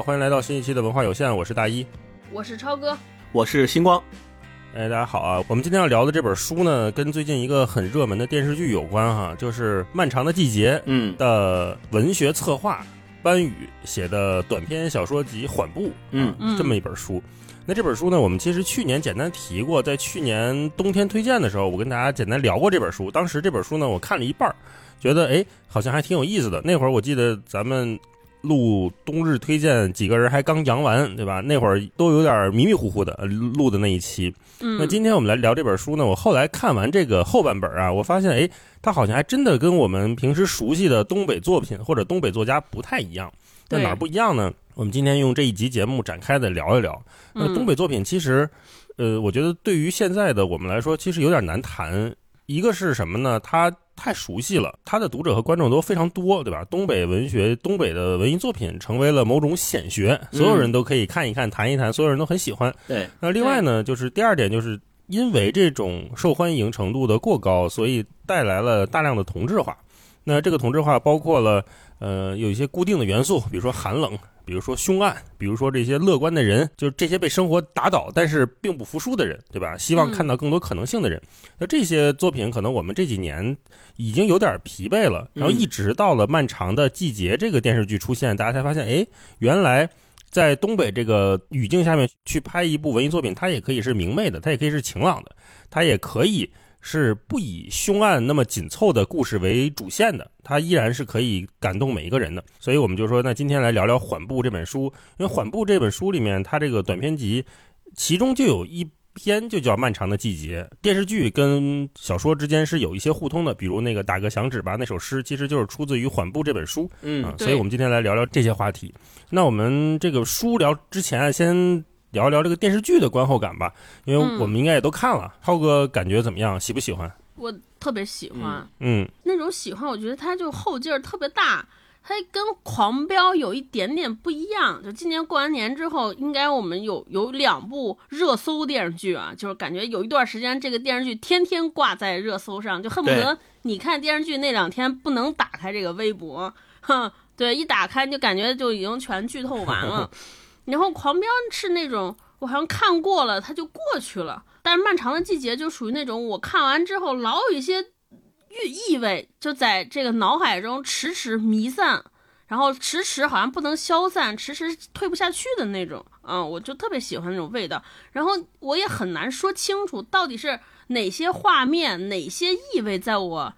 好，欢迎来到新一期的文化有限，我是大一，我是超哥，我是星光。哎，大家好啊！我们今天要聊的这本书呢，跟最近一个很热门的电视剧有关哈，就是《漫长的季节》嗯的文学策划班宇写的短篇小说集《缓步》嗯啊这么一本书。那这本书呢，我们其实去年简单提过，在去年冬天推荐的时候，我跟大家简单聊过这本书。当时这本书呢，我看了一半，觉得哎，好像还挺有意思的。那会儿我记得咱们录冬日推荐，几个人还刚阳完，对吧？那会儿都有点迷迷糊糊的呃录的那一期。嗯，那今天我们来聊这本书呢，我后来看完这个后半本啊，我发现哎，它好像还真的跟我们平时熟悉的东北作品或者东北作家不太一样。那哪儿不一样呢？我们今天用这一集节目展开的聊一聊。那嗯东北作品其实，呃，我觉得对于现在的我们来说，其实有点难谈。一个是什么呢？他太熟悉了，他的读者和观众都非常多，对吧？东北文学、东北的文艺作品成为了某种显学，所有人都可以看一看、谈一谈，所有人都很喜欢。对，那另外呢，就是第二点，就是因为这种受欢迎程度的过高，所以带来了大量的同质化。那这个同质化包括了呃有一些固定的元素，比如说寒冷，比如说凶案，比如说这些乐观的人，就是这些被生活打倒但是并不服输的人，对吧？希望看到更多可能性的人。那这些作品可能我们这几年已经有点疲惫了，然后一直到了漫长的季节这个电视剧出现，大家才发现，哎，原来。在东北这个语境下面去拍一部文艺作品，它也可以是明媚的，它也可以是晴朗的，它也可以是不以凶案那么紧凑的故事为主线的，它依然是可以感动每一个人的。所以我们就说，那今天来聊聊《缓步》这本书，因为《缓步》这本书里面，它这个短篇集，其中就有一篇就叫《漫长的季节》。电视剧跟小说之间是有一些互通的，比如那个打个响指吧那首诗，其实就是出自于《缓步》这本书。嗯啊，所以我们今天来聊聊这些话题。那我们这个书聊之前啊，先聊一聊这个电视剧的观后感吧，因为嗯我们应该也都看了。浩哥感觉怎么样？喜不喜欢？我特别喜欢、嗯那种喜欢，我觉得它就后劲儿特别大，它跟《狂飙》有一点点不一样。就今年过完年之后，应该我们有有两部热搜电视剧啊，就是感觉有一段时间这个电视剧天天挂在热搜上，就恨不得你看电视剧那两天不能打开这个微博，哼，对，一打开就感觉就已经全剧透完了。然后《狂飙》是那种我好像看过了，它就过去了。但是《漫长的季节》就属于那种我看完之后老有一些意意味，就在这个脑海中迟迟弥散，然后迟迟好像不能消散，迟迟退不下去的那种。嗯，我就特别喜欢那种味道。然后我也很难说清楚到底是哪些画面、哪些意味在我，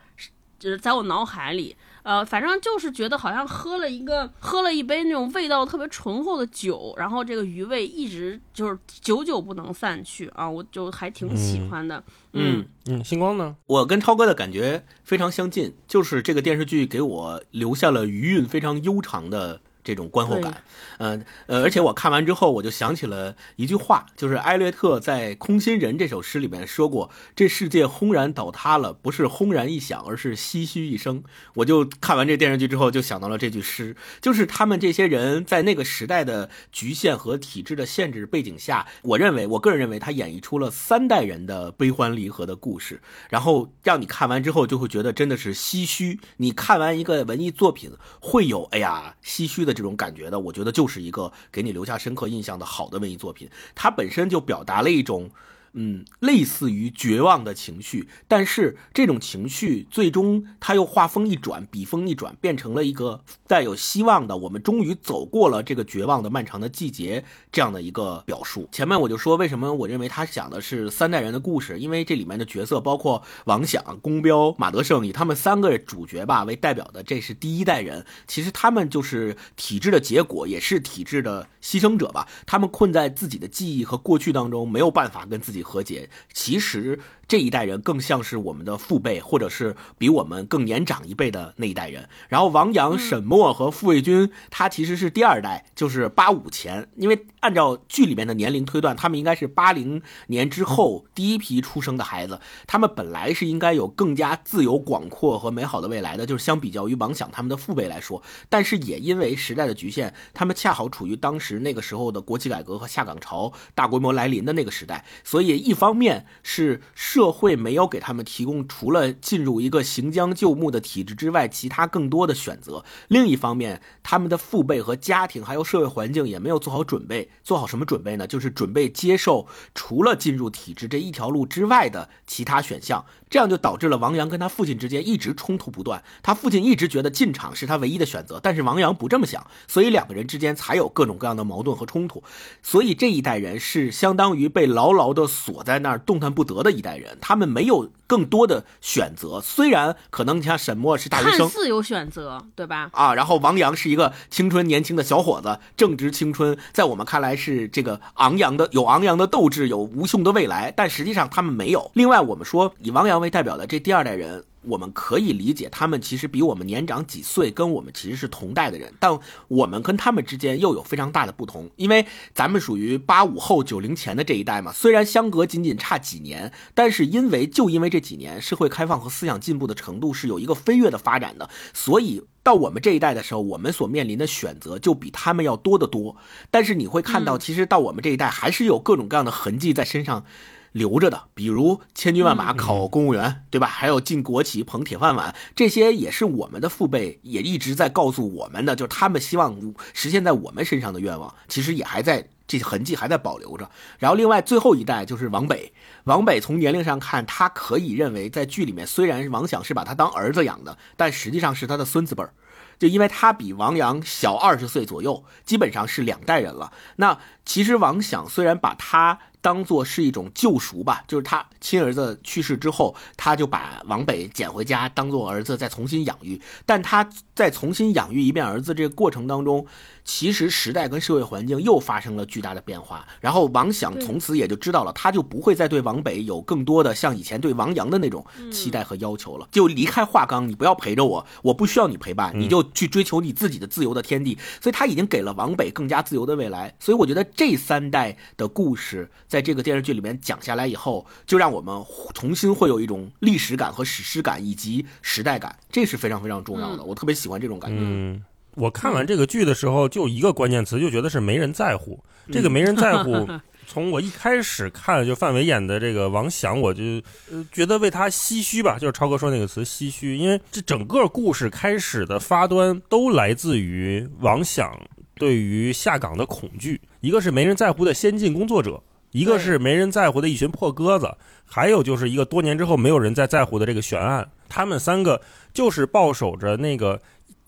就是在我脑海里。呃，反正就是觉得好像喝了一个喝了一杯那种味道特别醇厚的酒，然后这个余味一直就是久久不能散去啊，我就还挺喜欢的。嗯，嗯，星光呢？我跟超哥的感觉非常相近，就是这个电视剧给我留下了余韵非常悠长的。这种观后感，嗯呃，而且我看完之后，我就想起了一句话，就是艾略特在《空心人》这首诗里面说过：“这世界轰然倒塌了，不是轰然一响，而是唏嘘一声。”我就看完这电视剧之后，就想到了这句诗，就是他们这些人在那个时代的局限和体制的限制背景下，我认为，我个人认为，他演绎出了三代人的悲欢离合的故事，然后让你看完之后就会觉得真的是唏嘘。你看完一个文艺作品，会有哎呀唏嘘的这种感觉的，我觉得就是一个给你留下深刻印象的好的文艺作品。它本身就表达了一种。嗯，类似于绝望的情绪，但是这种情绪最终它又画风一转，笔锋一转，变成了一个带有希望的，我们终于走过了这个绝望的漫长的季节这样的一个表述。前面我就说，为什么我认为他讲的是三代人的故事，因为这里面的角色包括王响、宫彪、马德胜以他们三个主角吧为代表的，这是第一代人。其实他们就是体制的结果，也是体制的牺牲者吧。他们困在自己的记忆和过去当中，没有办法跟自己和解。其实这一代人更像是我们的父辈，或者是比我们更年长一辈的那一代人。然后王阳、沈墨和傅卫军，他其实是第二代，就是八五前，因为按照剧里面的年龄推断，他们应该是八零年之后第一批出生的孩子。他们本来是应该有更加自由广阔和美好的未来的，就是相比较于王响他们的父辈来说，但是也因为时代的局限，他们恰好处于当时那个时候的国企改革和下岗潮大规模来临的那个时代，所以一方面是社社会没有给他们提供除了进入一个行将就木的体制之外，其他更多的选择。另一方面，他们的父辈和家庭还有社会环境也没有做好准备。做好什么准备呢？就是准备接受除了进入体制这一条路之外的其他选项。这样就导致了王阳跟他父亲之间一直冲突不断。他父亲一直觉得进场是他唯一的选择，但是王阳不这么想，所以两个人之间才有各种各样的矛盾和冲突。所以这一代人是相当于被牢牢的锁在那儿，动弹不得的一代人。他们没有更多的选择。虽然可能你像沈墨是大学生，看似有选择，对吧？啊，然后王阳是一个青春年轻的小伙子，正值青春，在我们看来是这个昂扬的，有昂扬的斗志，有无穷的未来。但实际上他们没有。另外，我们说以王阳为代表的这第二代人。我们可以理解，他们其实比我们年长几岁，跟我们其实是同代的人，但我们跟他们之间又有非常大的不同，因为咱们属于八五后、九零前的这一代嘛。虽然相隔仅仅差几年，但是因为就因为这几年，社会开放和思想进步的程度是有一个飞跃的发展的，所以到我们这一代的时候，我们所面临的选择就比他们要多得多。但是你会看到，其实到我们这一代，还是有各种各样的痕迹在身上。留着的，比如千军万马考公务员，对吧？还有进国企捧铁饭碗，这些也是我们的父辈也一直在告诉我们的，就是他们希望实现在我们身上的愿望，其实也还在这些痕迹还在保留着。然后另外最后一代就是王北，王北从年龄上看，他可以认为在剧里面虽然王想是把他当儿子养的，但实际上是他的孙子辈儿，就因为他比王阳小二十岁左右，基本上是两代人了。那其实王想虽然把他。当做是一种救赎吧，就是他亲儿子去世之后，他就把王北捡回家，当做儿子再重新养育。但他在重新养育一遍儿子这个过程当中，其实时代跟社会环境又发生了巨大的变化。然后王想从此也就知道了，他就不会再对王北有更多的像以前对王阳的那种期待和要求了。就离开华冈，你不要陪着我，我不需要你陪伴，你就去追求你自己的自由的天地。所以他已经给了王北更加自由的未来。所以我觉得这三代的故事。在这个电视剧里面讲下来以后，就让我们重新会有一种历史感和史诗感以及时代感，这是非常非常重要的。我特别喜欢这种感觉。嗯，我看完这个剧的时候，就一个关键词，就觉得是没人在乎。这个没人在乎，从我一开始看就范伟演的这个王响，我就觉得为他唏嘘吧。就是超哥说那个词唏嘘，因为这整个故事开始的发端都来自于王响对于下岗的恐惧，一个是没人在乎的先进工作者。一个是没人在乎的一群破鸽子，还有就是一个多年之后没有人再在乎的这个悬案。他们三个就是抱守着那个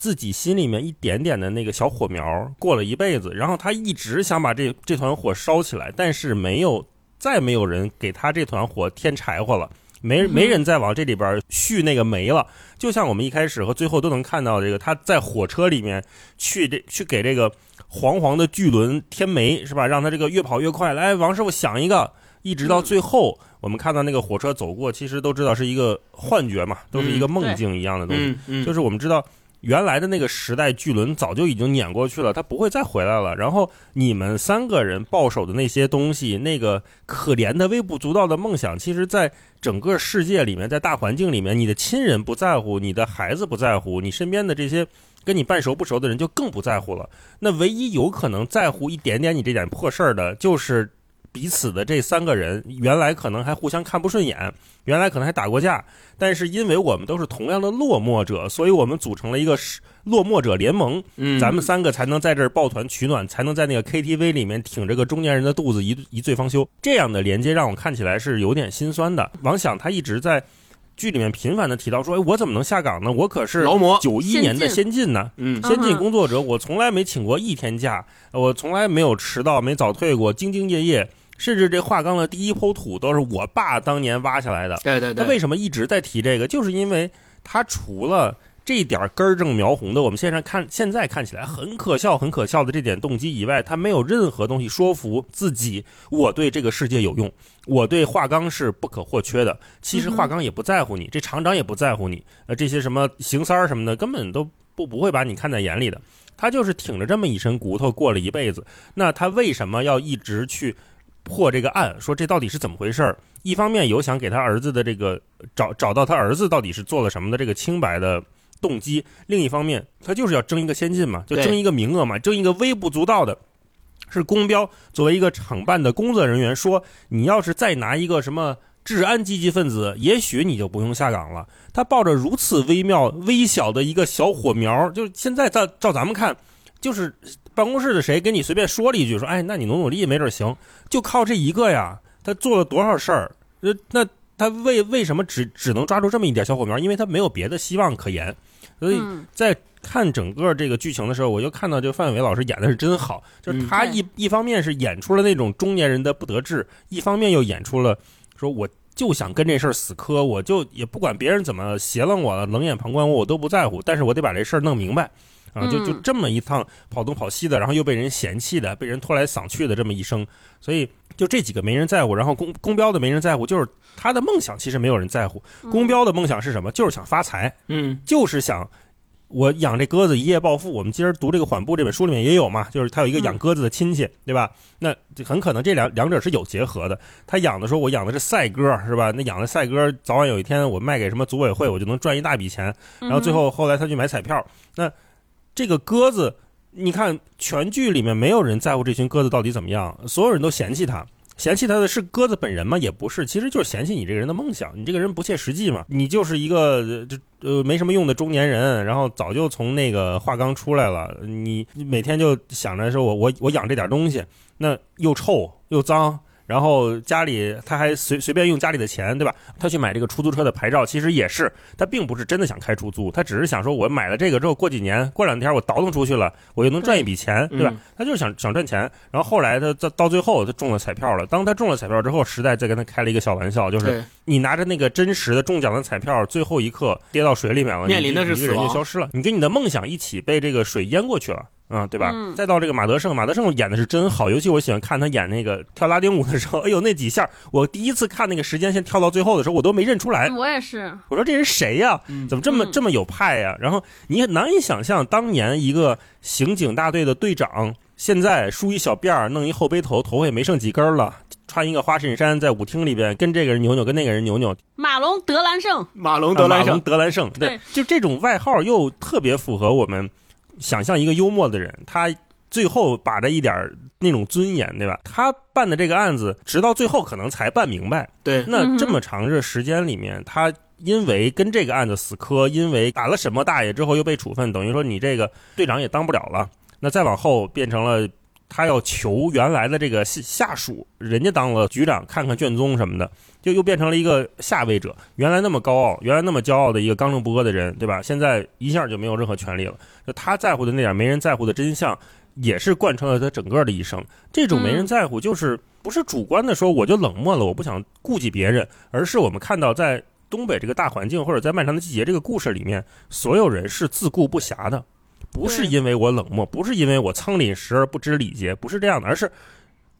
自己心里面一点点的那个小火苗，过了一辈子。然后他一直想把这这团火烧起来，但是没有再没有人给他这团火添柴火了，没没人再往这里边续那个煤了。就像我们一开始和最后都能看到这个，他在火车里面去这去给这个。黄黄的巨轮添煤是吧？让他这个越跑越快。来，王师傅想一个，一直到最后，我们看到那个火车走过，其实都知道是一个幻觉嘛，都是一个梦境一样的东西。就是我们知道原来的那个时代巨轮早就已经碾过去了，它不会再回来了。然后你们三个人抱守的那些东西，那个可怜的微不足道的梦想，其实在整个世界里面，在大环境里面，你的亲人不在乎，你的孩子不在乎，你身边的这些。跟你半熟不熟的人就更不在乎了。那唯一有可能在乎一点点你这点破事儿的，就是彼此的这三个人。原来可能还互相看不顺眼，原来可能还打过架，但是因为我们都是同样的落寞者，所以我们组成了一个落寞者联盟。嗯，咱们三个才能在这儿抱团取暖，才能在那个 KTV 里面挺着个中年人的肚子一一醉方休。这样的连接让我看起来是有点心酸的。王想他一直在。剧里面频繁的提到说，哎，我怎么能下岗呢？我可是劳模，九一年的先进呢，嗯，先进工作者，我从来没请过一天假，我从来没有迟到，没早退过，兢兢业业，甚至这华钢的第一抔土都是我爸当年挖下来的。对对对。他为什么一直在提这个？就是因为他除了。这点根正苗红的，我们现在看，现在看起来很可笑、很可笑的这点动机以外，他没有任何东西说服自己，我对这个世界有用，我对华钢是不可或缺的。其实华钢也不在乎你，这厂长也不在乎你，呃，这些什么邢三儿什么的，根本都不不会把你看在眼里的。他就是挺着这么一身骨头过了一辈子。那他为什么要一直去破这个案？说这到底是怎么回事儿？一方面有想给他儿子的这个找找到他儿子到底是做了什么的这个清白的。动机，另一方面，他就是要争一个先进嘛，就争一个名额嘛，争一个微不足道的，是公标。作为一个厂办的工作人员，说你要是再拿一个什么治安积极分子，也许你就不用下岗了。他抱着如此微妙、微小的一个小火苗，就现在照照咱们看，就是办公室的谁跟你随便说了一句，说哎，那你努努力，没准行。就靠这一个呀，他做了多少事儿？呃，那他为为什么只只能抓住这么一点小火苗？因为他没有别的希望可言。所以在看整个这个剧情的时候，我就看到这个范伟老师演的是真好，就是他一一方面是演出了那种中年人的不得志，一方面又演出了说我就想跟这事儿死磕，我就也不管别人怎么斜楞我了，冷眼旁观我，我都不在乎，但是我得把这事儿弄明白啊！就就这么一趟跑东跑西的，然后又被人嫌弃的，被人拖来搡去的这么一生，所以就这几个没人在乎，然后公公标的没人在乎，就是他的梦想其实没有人在乎，公标的梦想是什么？就是想发财，嗯，就是想。我养这鸽子一夜暴富。我们今儿读这个《缓步》这本书里面也有嘛，就是他有一个养鸽子的亲戚，对吧？那很可能这两两者是有结合的。他养的时候，我养的是赛鸽，是吧？那养的赛鸽，早晚有一天我卖给什么组委会，我就能赚一大笔钱。然后最后后来他去买彩票。那这个鸽子，你看全剧里面没有人在乎这群鸽子到底怎么样，所有人都嫌弃他。嫌弃他的是鸽子本人吗？也不是，其实就是嫌弃你这个人的梦想，你这个人不切实际嘛。你就是一个这呃没什么用的中年人，然后早就从那个化缸出来了，你每天就想着说我我我养这点东西，那又臭又脏。然后家里他还随随便用家里的钱，对吧？他去买这个出租车的牌照，其实也是他并不是真的想开出租，他只是想说，我买了这个之后，过几年、过两天我倒腾出去了，我又能赚一笔钱，对吧？他就是想想赚钱。然后后来他到到最后他中了彩票了。当他中了彩票之后，时代再跟他开了一个小玩笑，就是你拿着那个真实的中奖的彩票，最后一刻跌到水里面了，面临的是一个人就消失了，你跟你的梦想一起被这个水淹过去了。嗯，对吧？再到这个马德胜，马德胜演的是真好，尤其我喜欢看他演那个跳拉丁舞的时候，哎呦，那几下，我第一次看那个时间线跳到最后的时候，我都没认出来。我也是，我说这人谁呀？怎么这么这么有派呀？然后你也难以想象，当年一个刑警大队的队长，现在梳一小辫儿，弄一后背头，头发也没剩几根了，穿一个花衬衫，在舞厅里边跟这个人扭扭，跟那个人扭扭。马龙德兰胜，马龙德兰胜，德兰胜，对，就这种外号又特别符合我们。想象一个幽默的人，他最后把着一点那种尊严，对吧？他办的这个案子，直到最后可能才办明白。对，那这么长的时间里面，他因为跟这个案子死磕，因为打了沈墨大爷之后又被处分，等于说你这个队长也当不了了。那再往后变成了。他要求原来的这个下属，人家当了局长，看看卷宗什么的，就又变成了一个下位者。原来那么高傲，原来那么骄傲的一个刚正不阿的人，对吧？现在一下就没有任何权利了。就他在乎的那点没人在乎的真相，也是贯穿了他整个的一生。这种没人在乎，就是不是主观的说我就冷漠了，我不想顾及别人，而是我们看到在东北这个大环境，或者在漫长的季节这个故事里面，所有人是自顾不暇的。不是因为我冷漠，不是因为我仓廪实而不知礼节，不是这样的，而是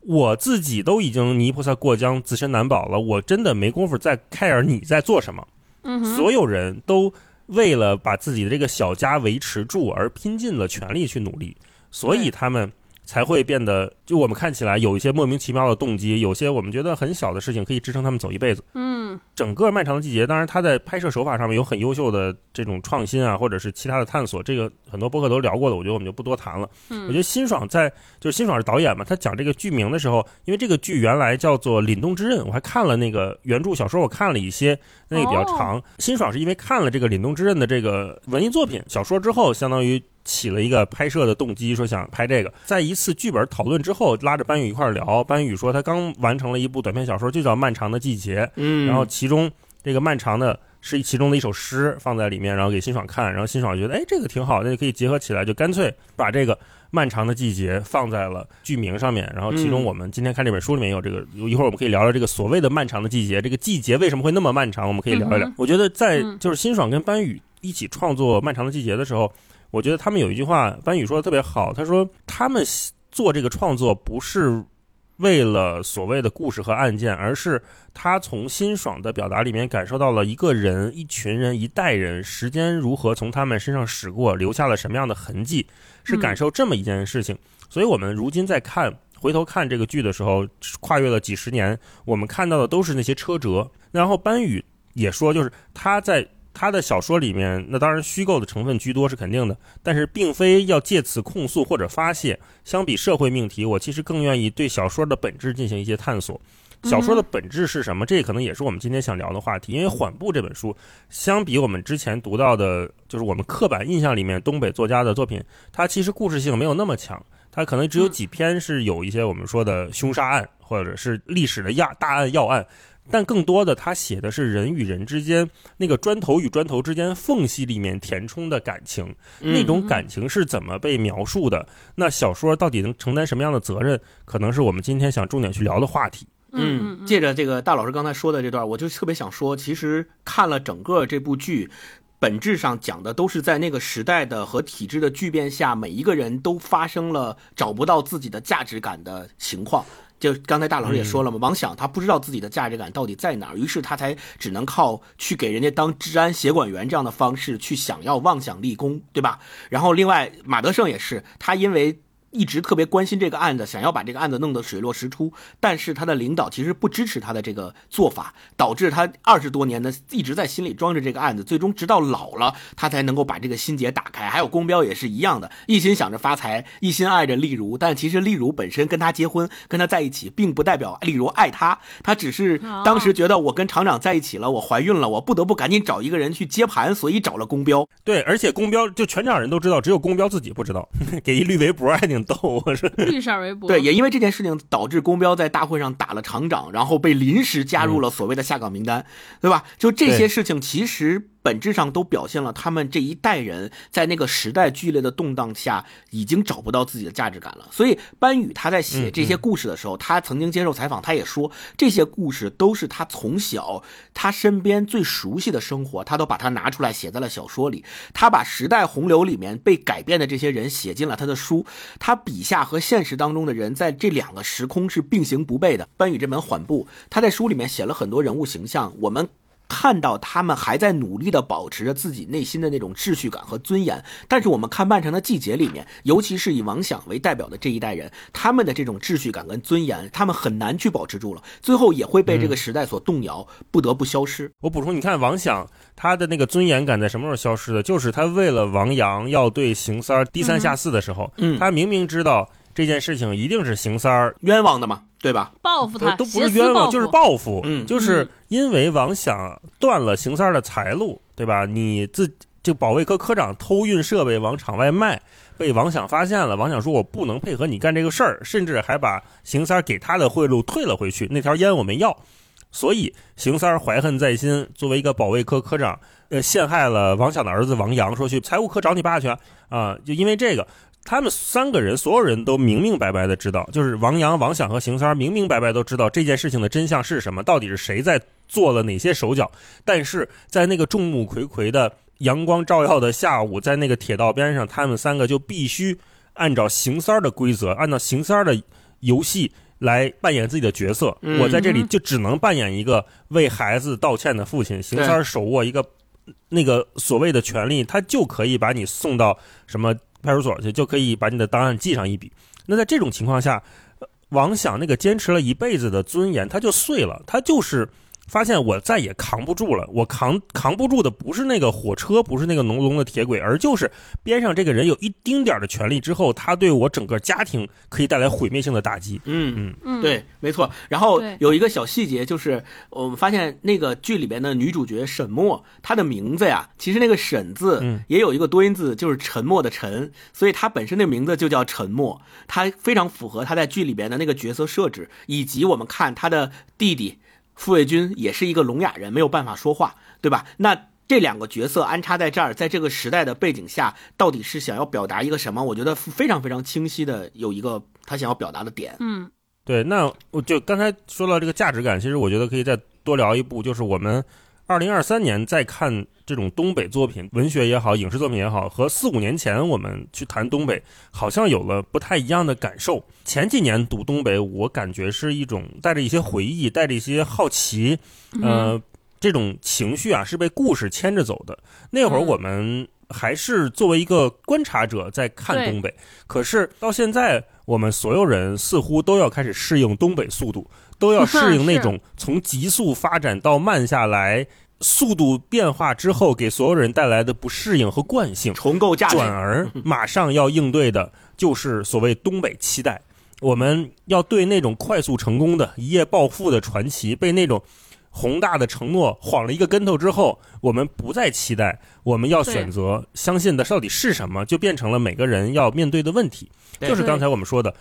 我自己都已经泥菩萨过江，自身难保了，我真的没工夫再 care 你在做什么。嗯，所有人都为了把自己的这个小家维持住而拼尽了全力去努力，所以他们。才会变得，就我们看起来有一些莫名其妙的动机，有些我们觉得很小的事情可以支撑他们走一辈子。嗯，整个漫长的季节，当然他在拍摄手法上面有很优秀的这种创新啊，或者是其他的探索，这个很多播客都聊过的，我觉得我们就不多谈了。嗯，我觉得辛爽在就是辛爽是导演嘛，他讲这个剧名的时候，因为这个剧原来叫做《凛冬之刃》，我还看了那个原著小说，我看了一些，那个比较长。辛爽是因为看了这个《凛冬之刃》的这个文艺作品小说之后，相当于。起了一个拍摄的动机，说想拍这个。在一次剧本讨论之后，拉着班宇一块聊。班宇说他刚完成了一部短篇小说，就叫《漫长的季节》。嗯，然后其中这个漫长的是其中的一首诗放在里面，然后给辛爽看。然后辛爽觉得，哎，这个挺好，那就可以结合起来，就干脆把这个《漫长的季节》放在了剧名上面。然后其中我们今天看这本书里面有这个，一会儿我们可以聊聊这个所谓的漫长的季节，这个季节为什么会那么漫长？我们可以聊一聊。我觉得在就是辛爽跟班宇一起创作《漫长的季节》的时候。我觉得他们有一句话，班宇说的特别好。他说他们做这个创作不是为了所谓的故事和案件，而是他从辛爽的表达里面感受到了一个人、一群人、一代人时间如何从他们身上驶过，留下了什么样的痕迹，是感受这么一件事情。所以我们如今在看回头看这个剧的时候，跨越了几十年，我们看到的都是那些车辙。然后班宇也说，就是他在。他的小说里面，那当然虚构的成分居多是肯定的，但是并非要借此控诉或者发泄。相比社会命题，我其实更愿意对小说的本质进行一些探索。小说的本质是什么？这可能也是我们今天想聊的话题。因为《缓步》这本书，相比我们之前读到的，就是我们刻板印象里面东北作家的作品，它其实故事性没有那么强。它可能只有几篇是有一些我们说的凶杀案，或者是历史的要大案要案。但更多的，他写的是人与人之间那个砖头与砖头之间缝隙里面填充的感情，那种感情是怎么被描述的？那小说到底能承担什么样的责任？可能是我们今天想重点去聊的话题。嗯，借着这个大老师刚才说的这段，我就特别想说，其实看了整个这部剧，本质上讲的都是在那个时代的和体制的巨变下，每一个人都发生了找不到自己的价值感的情况。就刚才大老师也说了嘛，王想他不知道自己的价值感到底在哪儿，于是他才只能靠去给人家当治安协管员这样的方式去想要妄想立功，对吧？然后另外马德胜也是，他因为。一直特别关心这个案子，想要把这个案子弄得水落石出，但是他的领导其实不支持他的这个做法，导致他二十多年的一直在心里装着这个案子，最终直到老了，他才能够把这个心结打开。还有公标也是一样的，一心想着发财，一心爱着丽茹，但其实丽茹本身跟他结婚，跟他在一起，并不代表丽茹爱他，他只是当时觉得我跟厂长在一起了，我怀孕了，我不得不赶紧找一个人去接盘，所以找了公标。对，而且公标就全场人都知道，只有公标自己不知道，给一绿围脖还挺。逗，我说 绿色围脖。对，也因为这件事情导致公标在大会上打了厂长，然后被临时加入了所谓的下岗名单，对吧？就这些事情，其实。本质上都表现了他们这一代人在那个时代剧烈的动荡下，已经找不到自己的价值感了。所以班宇他在写这些故事的时候，他曾经接受采访，他也说这些故事都是他从小他身边最熟悉的生活，他都把它拿出来写在了小说里。他把时代洪流里面被改变的这些人写进了他的书。他笔下和现实当中的人在这两个时空是并行不悖的。班宇这本《缓步》，他在书里面写了很多人物形象，我们。看到他们还在努力的保持着自己内心的那种秩序感和尊严，但是我们看《漫长的季节》里面，尤其是以王想为代表的这一代人，他们的这种秩序感跟尊严，他们很难去保持住了，最后也会被这个时代所动摇，不得不消失。我补充，你看王想他的那个尊严感在什么时候消失的？就是他为了王阳要对邢三儿低三下四的时候，嗯，他明明知道这件事情一定是邢三儿冤枉的嘛。对吧？报复他都不是冤枉，就是报复。嗯，就是因为王想断了邢三的财路，对吧？你自就保卫科科长偷运设备往场外卖，被王想发现了。王想说：“我不能配合你干这个事儿。”甚至还把邢三给他的贿赂退了回去。那条烟我没要，所以邢三怀恨在心。作为一个保卫科科长，呃，陷害了王想的儿子王阳，说去财务科找你爸去啊！就因为这个。他们三个人，所有人都明明白白的知道，就是王阳、王想和邢三明明白白都知道这件事情的真相是什么，到底是谁在做了哪些手脚。但是在那个众目睽睽的阳光照耀的下午，在那个铁道边上，他们三个就必须按照邢三的规则，按照邢三的游戏来扮演自己的角色。我在这里就只能扮演一个为孩子道歉的父亲。邢三手握一个那个所谓的权利，他就可以把你送到什么。派出所去就可以把你的档案记上一笔。那在这种情况下，王想那个坚持了一辈子的尊严，他就碎了。他就是。发现我再也扛不住了，我扛扛不住的不是那个火车，不是那个浓浓的铁轨，而就是边上这个人有一丁点的权利之后，他对我整个家庭可以带来毁灭性的打击。嗯嗯嗯，对，没错。然后有一个小细节，就是我们发现那个剧里边的女主角沈墨，她的名字呀，其实那个沈字也有一个多音字，就是沉默的沉，所以她本身的名字就叫沉默，她非常符合她在剧里边的那个角色设置，以及我们看她的弟弟。傅卫军也是一个聋哑人，没有办法说话，对吧？那这两个角色安插在这儿，在这个时代的背景下，到底是想要表达一个什么？我觉得非常非常清晰的有一个他想要表达的点。嗯，对。那我就刚才说到这个价值感，其实我觉得可以再多聊一步，就是我们。二零二三年再看这种东北作品，文学也好，影视作品也好，和四五年前我们去谈东北，好像有了不太一样的感受。前几年读东北，我感觉是一种带着一些回忆，带着一些好奇，呃，这种情绪啊是被故事牵着走的。那会儿我们还是作为一个观察者在看东北，可是到现在，我们所有人似乎都要开始适应东北速度。都要适应那种从急速发展到慢下来，速度变化之后给所有人带来的不适应和惯性，重构价值。转而马上要应对的就是所谓东北期待。我们要对那种快速成功的一夜暴富的传奇，被那种宏大的承诺晃了一个跟头之后，我们不再期待，我们要选择相信的到底是什么，就变成了每个人要面对的问题。就是刚才我们说的，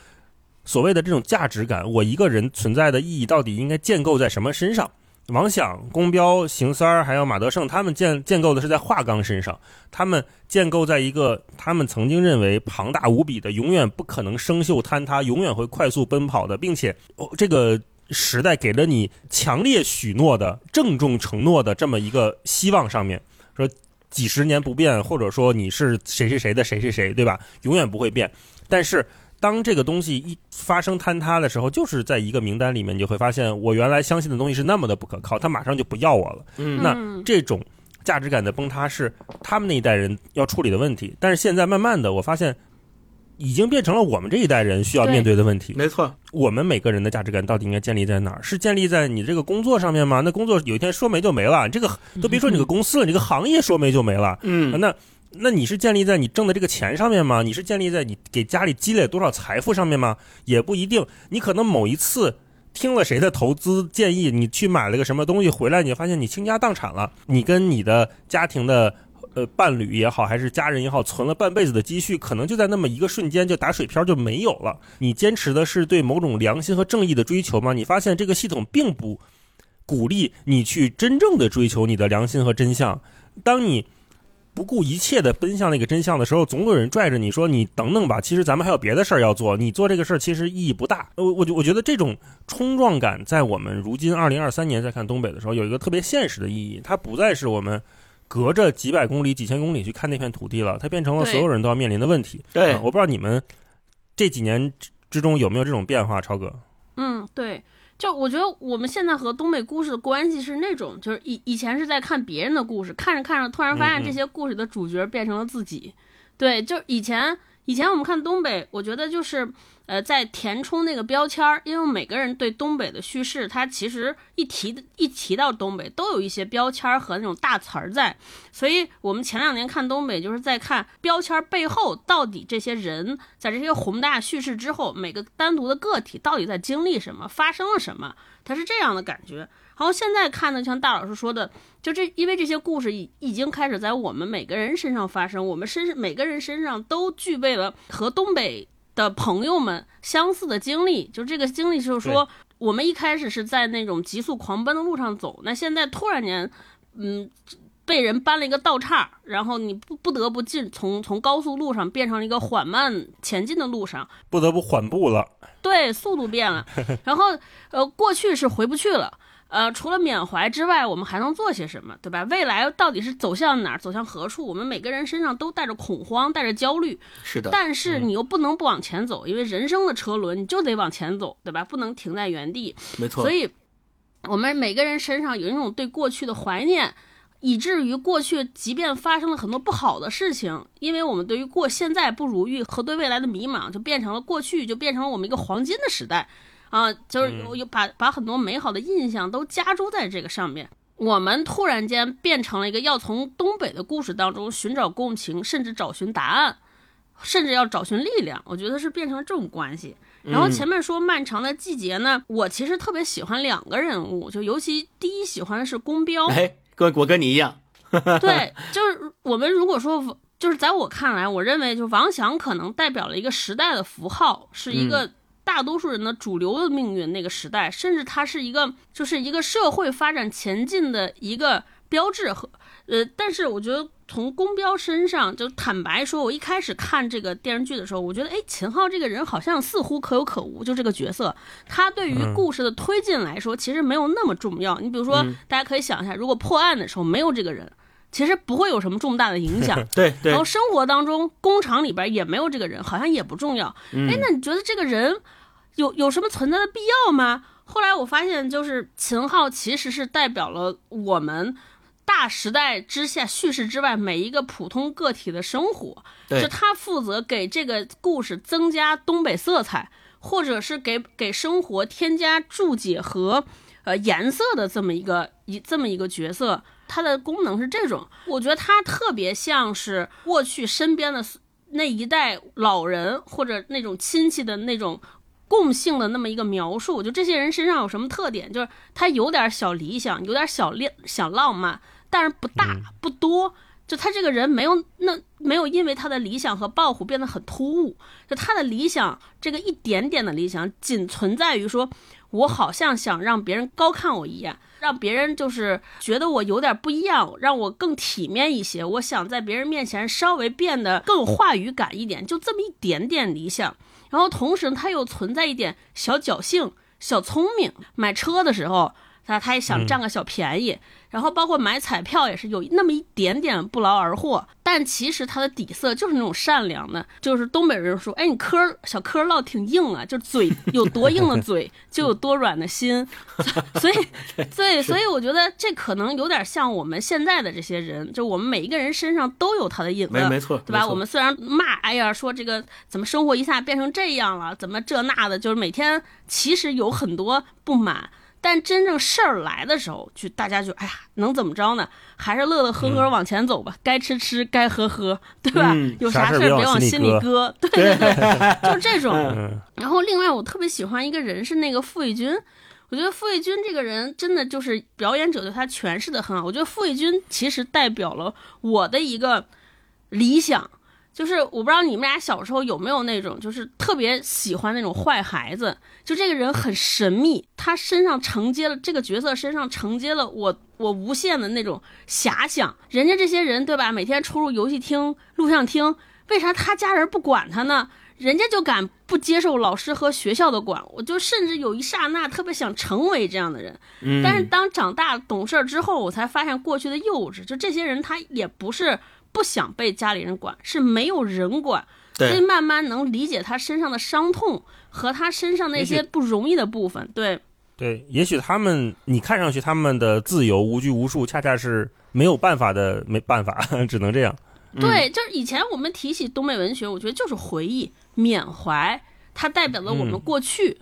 所谓的这种价值感，我一个人存在的意义到底应该建构在什么身上？王想、宫彪、邢三儿还有马德胜，他们建建构的是在华纲身上，他们建构在一个他们曾经认为庞大无比的、永远不可能生锈坍塌、永远会快速奔跑的，并且、哦、这个时代给了你强烈许诺的、郑重承诺的这么一个希望上面，说几十年不变，或者说你是谁谁谁的谁谁谁，对吧？永远不会变。但是当这个东西一发生坍塌的时候，就是在一个名单里面，你就会发现，我原来相信的东西是那么的不可靠，他马上就不要我了。嗯那嗯这种价值感的崩塌是他们那一代人要处理的问题，但是现在慢慢的，我发现已经变成了我们这一代人需要面对的问题。没错，我们每个人的价值感到底应该建立在哪儿？是建立在你这个工作上面吗？那工作有一天说没就没了，这个都别说你这个公司了，你这个行业说没就没了。嗯，那那你是建立在你挣的这个钱上面吗？你是建立在你给家里积累多少财富上面吗？也不一定。你可能某一次听了谁的投资建议，你去买了个什么东西回来，你发现你倾家荡产了。你跟你的家庭的呃伴侣也好，还是家人也好，存了半辈子的积蓄，可能就在那么一个瞬间就打水漂就没有了。你坚持的是对某种良心和正义的追求吗？你发现这个系统并不鼓励你去真正的追求你的良心和真相。当你不顾一切的奔向那个真相的时候，总有人拽着你说：“你等等吧，其实咱们还有别的事儿要做。你做这个事儿其实意义不大。”我我我觉得这种冲撞感，在我们如今二零二三年在看东北的时候，有一个特别现实的意义。它不再是我们隔着几百公里、几千公里去看那片土地了，它变成了所有人都要面临的问题。对啊我不知道你们这几年之之中有没有这种变化，超哥？嗯，对，就我觉得我们现在和东北故事的关系是那种，就是以以前是在看别人的故事，看着看着，突然发现这些故事的主角变成了自己。对，就以前以前我们看东北，我觉得就是呃，在填充那个标签儿，因为每个人对东北的叙事，它其实一提一提到东北，都有一些标签儿和那种大词儿在。所以我们前两年看东北，就是在看标签儿背后到底这些人在这些宏大叙事之后，每个单独的个体到底在经历什么，发生了什么，它是这样的感觉。然后现在看呢，像大老师说的，就这，因为这些故事已已经开始在我们每个人身上发生，我们身每个人身上都具备了和东北的朋友们相似的经历。就这个经历，就是说，我们一开始是在那种急速狂奔的路上走，那现在突然间，嗯。被人搬了一个道岔，然后你不不得不进从从高速路上变成了一个缓慢前进的路上，不得不缓步了。对，速度变了，然后呃，过去是回不去了。呃，除了缅怀之外，我们还能做些什么，对吧？未来到底是走向哪儿，走向何处？我们每个人身上都带着恐慌，带着焦虑，是的，但是你又不能不往前走，因为人生的车轮你就得往前走，对吧？不能停在原地。没错所，以，我们每个人身上有一种对过去的怀念，以至于过去即便发生了很多不好的事情，因为我们对于过现在不如意和对未来的迷茫，就变成了过去，就变成了我们一个黄金的时代啊，就是有有把把很多美好的印象都加诸在这个上面。我们突然间变成了一个要从东北的故事当中寻找共情，甚至找寻答案，甚至要找寻力量。我觉得是变成了这种关系。然后前面说漫长的季节呢，我其实特别喜欢两个人物，就尤其第一喜欢的是宫彪，哎，跟我跟你一样，对，就是我们如果说，就是在我看来，我认为就王翔可能代表了一个时代的符号，是一个大多数人的主流的命运那个时代，甚至它是一个就是一个社会发展前进的一个标志和呃，但是我觉得从宫彪身上，就坦白说，我一开始看这个电视剧的时候，我觉得哎，秦昊这个人好像似乎可有可无，就这个角色，他对于故事的推进来说，其实没有那么重要。你比如说，大家可以想一下，如果破案的时候没有这个人，其实不会有什么重大的影响。对对然后，生活当中，工厂里边也没有这个人，好像也不重要。哎，那你觉得这个人有有什么存在的必要吗？后来我发现，就是秦昊其实是代表了我们大时代之下叙事之外每一个普通个体的生活，对就他负责给这个故事增加东北色彩，或者是给给生活添加注解和呃颜色的这么一个一这么一个角色。它的功能是这种，我觉得它特别像是过去身边的那一代老人或者那种亲戚的那种共性的那么一个描述，就这些人身上有什么特点？就是他有点小理想，有点小恋小浪漫，但是不大不多。就他这个人没有那没有因为他的理想和抱负变得很突兀，就他的理想这个一点点的理想，仅存在于说，我好像想让别人高看我一眼，让别人就是觉得我有点不一样，让我更体面一些。我想在别人面前稍微变得更有话语感一点，就这么一点点理想。然后同时他又存在一点小侥幸、小聪明。买车的时候，他他也想占个小便宜。然后包括买彩票也是有那么一点点不劳而获，但其实他的底色就是那种善良的。就是东北人说，哎，你嗑小嗑唠挺硬啊，就嘴有多硬的嘴，就有多软的心。所以，所以，所以我觉得这可能有点像我们现在的这些人，就我们每一个人身上都有他的影子，没没错，对吧？我们虽然骂，哎呀，说这个怎么生活一下变成这样了，怎么这那的，就是每天其实有很多不满。但真正事儿来的时候，就大家就哎呀，能怎么着呢？还是乐乐呵呵往前走吧，该吃吃，该喝喝，对吧？有啥事儿别往心里搁，对对对，就这种。然后另外，我特别喜欢一个人是那个傅卫军，我觉得傅卫军这个人真的就是表演者对他诠释的很好。我觉得傅卫军其实代表了我的一个理想。就是我不知道你们俩小时候有没有那种，就是特别喜欢那种坏孩子，就这个人很神秘，他身上承接了这个角色身上承接了我我无限的那种遐想。人家这些人对吧，每天出入游戏厅、录像厅，为啥他家人不管他呢？人家就敢不接受老师和学校的管。我就甚至有一刹那特别想成为这样的人，但是当长大懂事之后，我才发现过去的幼稚。就这些人，他也不是。不想被家里人管，是没有人管，所以慢慢能理解他身上的伤痛和他身上那些不容易的部分。对，对，也许他们你看上去他们的自由无拘无束，恰恰是没有办法的，没办法，只能这样。对，就是以前我们提起东北文学，我觉得就是回忆、缅怀，它代表了我们过去。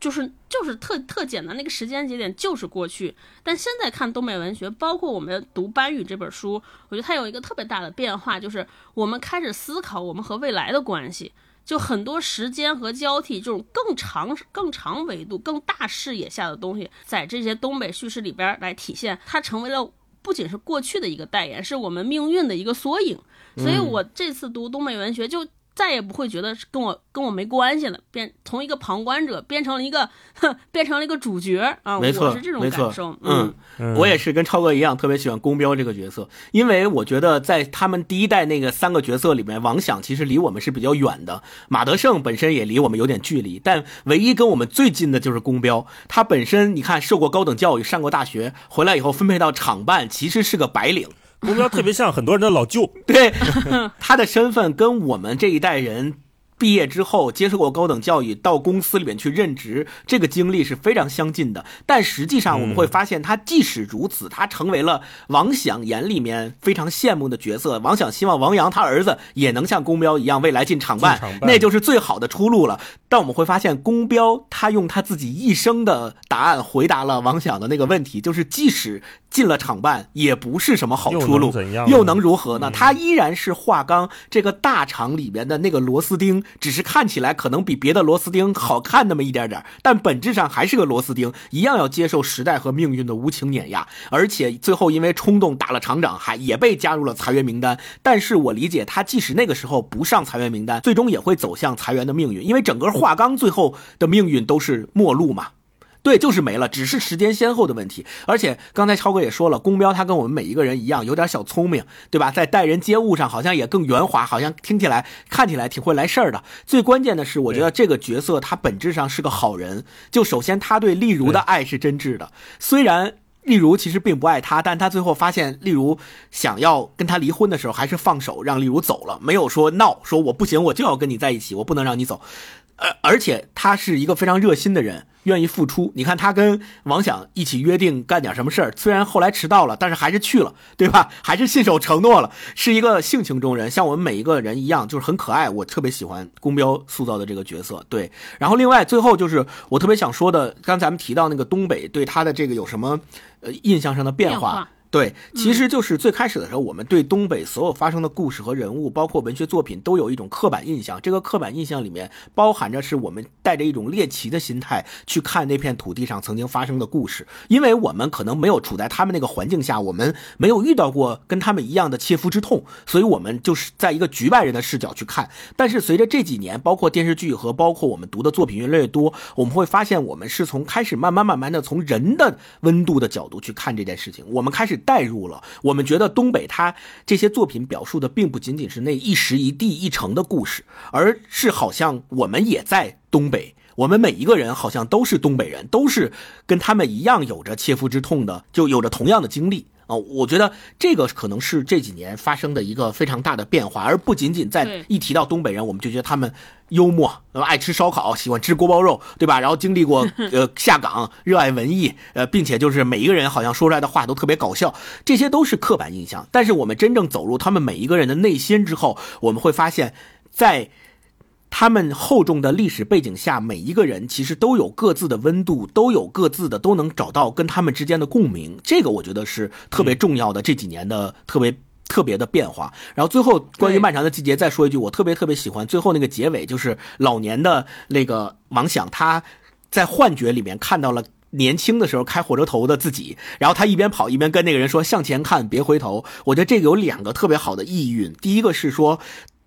就是就是特特简单，那个时间节点就是过去。但现在看东北文学，包括我们读班宇这本书，我觉得它有一个特别大的变化，就是我们开始思考我们和未来的关系。就很多时间和交替，这种更长、更长维度、更大视野下的东西，在这些东北叙事里边来体现，它成为了不仅是过去的一个代言，是我们命运的一个缩影。所以我这次读东北文学就。再也不会觉得跟我跟我没关系了，变从一个旁观者变成了一个，变成了一个主角啊！没错，是这种感受。嗯，我也是跟超哥一样，特别喜欢宫标这个角色，因为我觉得在他们第一代那个三个角色里面，王响其实离我们是比较远的，马德胜本身也离我们有点距离，但唯一跟我们最近的就是宫标。他本身你看受过高等教育，上过大学，回来以后分配到厂办，其实是个白领。目标特别像很多人的老舅，对 他的身份跟我们这一代人。毕业之后接受过高等教育，到公司里面去任职，这个经历是非常相近的。但实际上我们会发现，他即使如此，他成为了王想眼里面非常羡慕的角色。王想希望王阳他儿子也能像宫标一样，未来进厂办，那就是最好的出路了。但我们会发现，宫标他用他自己一生的答案回答了王想的那个问题，就是即使进了厂办，也不是什么好出路，又能如何呢？他依然是华钢这个大厂里面的那个螺丝钉。只是看起来可能比别的螺丝钉好看那么一点点，但本质上还是个螺丝钉，一样要接受时代和命运的无情碾压。而且最后因为冲动打了厂长，还也被加入了裁员名单。但是我理解他，即使那个时候不上裁员名单，最终也会走向裁员的命运，因为整个化钢最后的命运都是末路嘛。对，就是没了，只是时间先后的问题。而且刚才超哥也说了，宫彪他跟我们每一个人一样，有点小聪明，对吧？在待人接物上好像也更圆滑，好像听起来、看起来挺会来事儿的。最关键的是，我觉得这个角色他本质上是个好人。就首先他对丽茹的爱是真挚的，虽然丽如其实并不爱他，但他最后发现丽如想要跟他离婚的时候，还是放手让丽如走了，没有说闹，说我不行，我就要跟你在一起，我不能让你走。而而且他是一个非常热心的人，愿意付出。你看他跟王想一起约定干点什么事儿，虽然后来迟到了，但是还是去了，对吧？还是信守承诺了，是一个性情中人，像我们每一个人一样，就是很可爱。我特别喜欢宫彪塑造的这个角色。对，然后另外最后就是我特别想说的，刚才咱们提到那个东北对他的这个有什么呃印象上的变化？对，其实就是最开始的时候，我们对东北所有发生的故事和人物，包括文学作品，都有一种刻板印象。这个刻板印象里面包含着是我们带着一种猎奇的心态去看那片土地上曾经发生的故事，因为我们可能没有处在他们那个环境下，我们没有遇到过跟他们一样的切肤之痛，所以我们就是在一个局外人的视角去看。但是随着这几年，包括电视剧和包括我们读的作品越来越多，我们会发现，我们是从开始慢慢慢慢的从人的温度的角度去看这件事情，我们开始。代入了，我们觉得东北他这些作品表述的并不仅仅是那一时一地一城的故事，而是好像我们也在东北，我们每一个人好像都是东北人，都是跟他们一样有着切肤之痛的，就有着同样的经历。啊，我觉得这个可能是这几年发生的一个非常大的变化，而不仅仅在一提到东北人，我们就觉得他们幽默，爱吃烧烤，喜欢吃锅包肉，对吧？然后经历过 呃下岗，热爱文艺，呃，并且就是每一个人好像说出来的话都特别搞笑，这些都是刻板印象。但是我们真正走入他们每一个人的内心之后，我们会发现，在。他们厚重的历史背景下，每一个人其实都有各自的温度，都有各自的，都能找到跟他们之间的共鸣。这个我觉得是特别重要的。这几年的特别特别的变化。然后最后关于漫长的季节再说一句，我特别特别喜欢最后那个结尾，就是老年的那个王想他在幻觉里面看到了年轻的时候开火车头的自己，然后他一边跑一边跟那个人说向前看，别回头。我觉得这个有两个特别好的意蕴，第一个是说。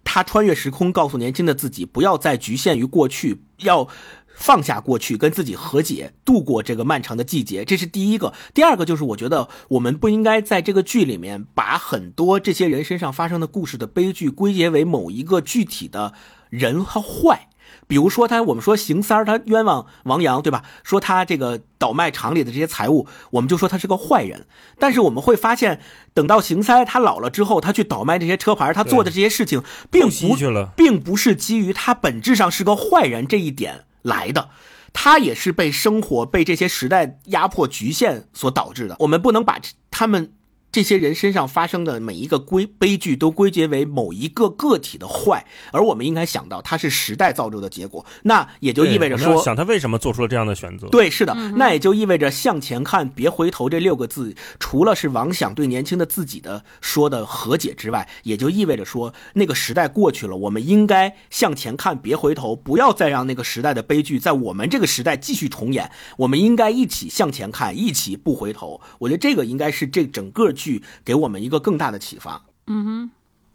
他穿越时空，告诉年轻的自己，不要再局限于过去，要放下过去，跟自己和解，度过这个漫长的季节。这是第一个。第二个就是，我觉得我们不应该在这个剧里面把很多这些人身上发生的故事的悲剧归结为某一个具体的人和坏。比如说他，我们说邢三儿他冤枉王阳，对吧？说他这个倒卖厂里的这些财物，我们就说他是个坏人。但是我们会发现，等到邢三他老了之后，他去倒卖这些车牌，他做的这些事情，并不并不是基于他本质上是个坏人这一点来的，他也是被生活被这些时代压迫局限所导致的。我们不能把他们。这些人身上发生的每一个归悲剧，都归结为某一个个体的坏，而我们应该想到，它是时代造就的结果。那也就意味着说，想他为什么做出了这样的选择？对，是的，那也就意味着向前看，别回头这六个字，除了是王想对年轻的自己的说的和解之外，也就意味着说，那个时代过去了，我们应该向前看，别回头，不要再让那个时代的悲剧在我们这个时代继续重演。我们应该一起向前看，一起不回头。我觉得这个应该是这整个。剧去给我们一个更大的启发。嗯哼，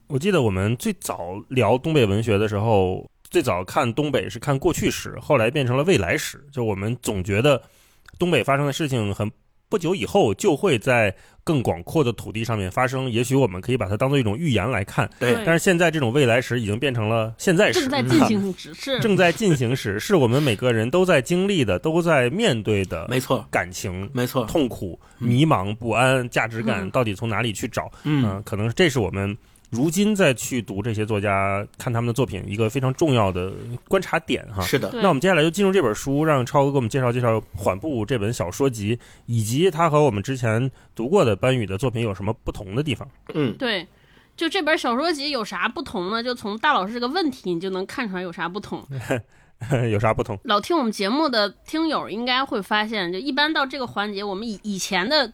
我记得我们最早聊东北文学的时候，最早看东北是看过去史，后来变成了未来史。就我们总觉得东北发生的事情很不久以后就会在更广阔的土地上面发生，也许我们可以把它当做一种预言来看。对，但是现在这种未来时已经变成了现在时，正在进行 时，正在进行时，是我们每个人都在经历的，都在面对的。没错，感情，没错，痛苦。迷茫不安，价值感到底从哪里去找？嗯，可能这是我们如今再去读这些作家、看他们的作品一个非常重要的观察点哈。是的，那我们接下来就进入这本书，让超哥给我们介绍介绍《缓步》这本小说集，以及它和我们之前读过的班宇的作品有什么不同的地方。嗯，对，就这本小说集有啥不同呢？就从大老师这个问题，你就能看出来有啥不同。有啥不同？老听我们节目的听友应该会发现，就一般到这个环节，我们以以前的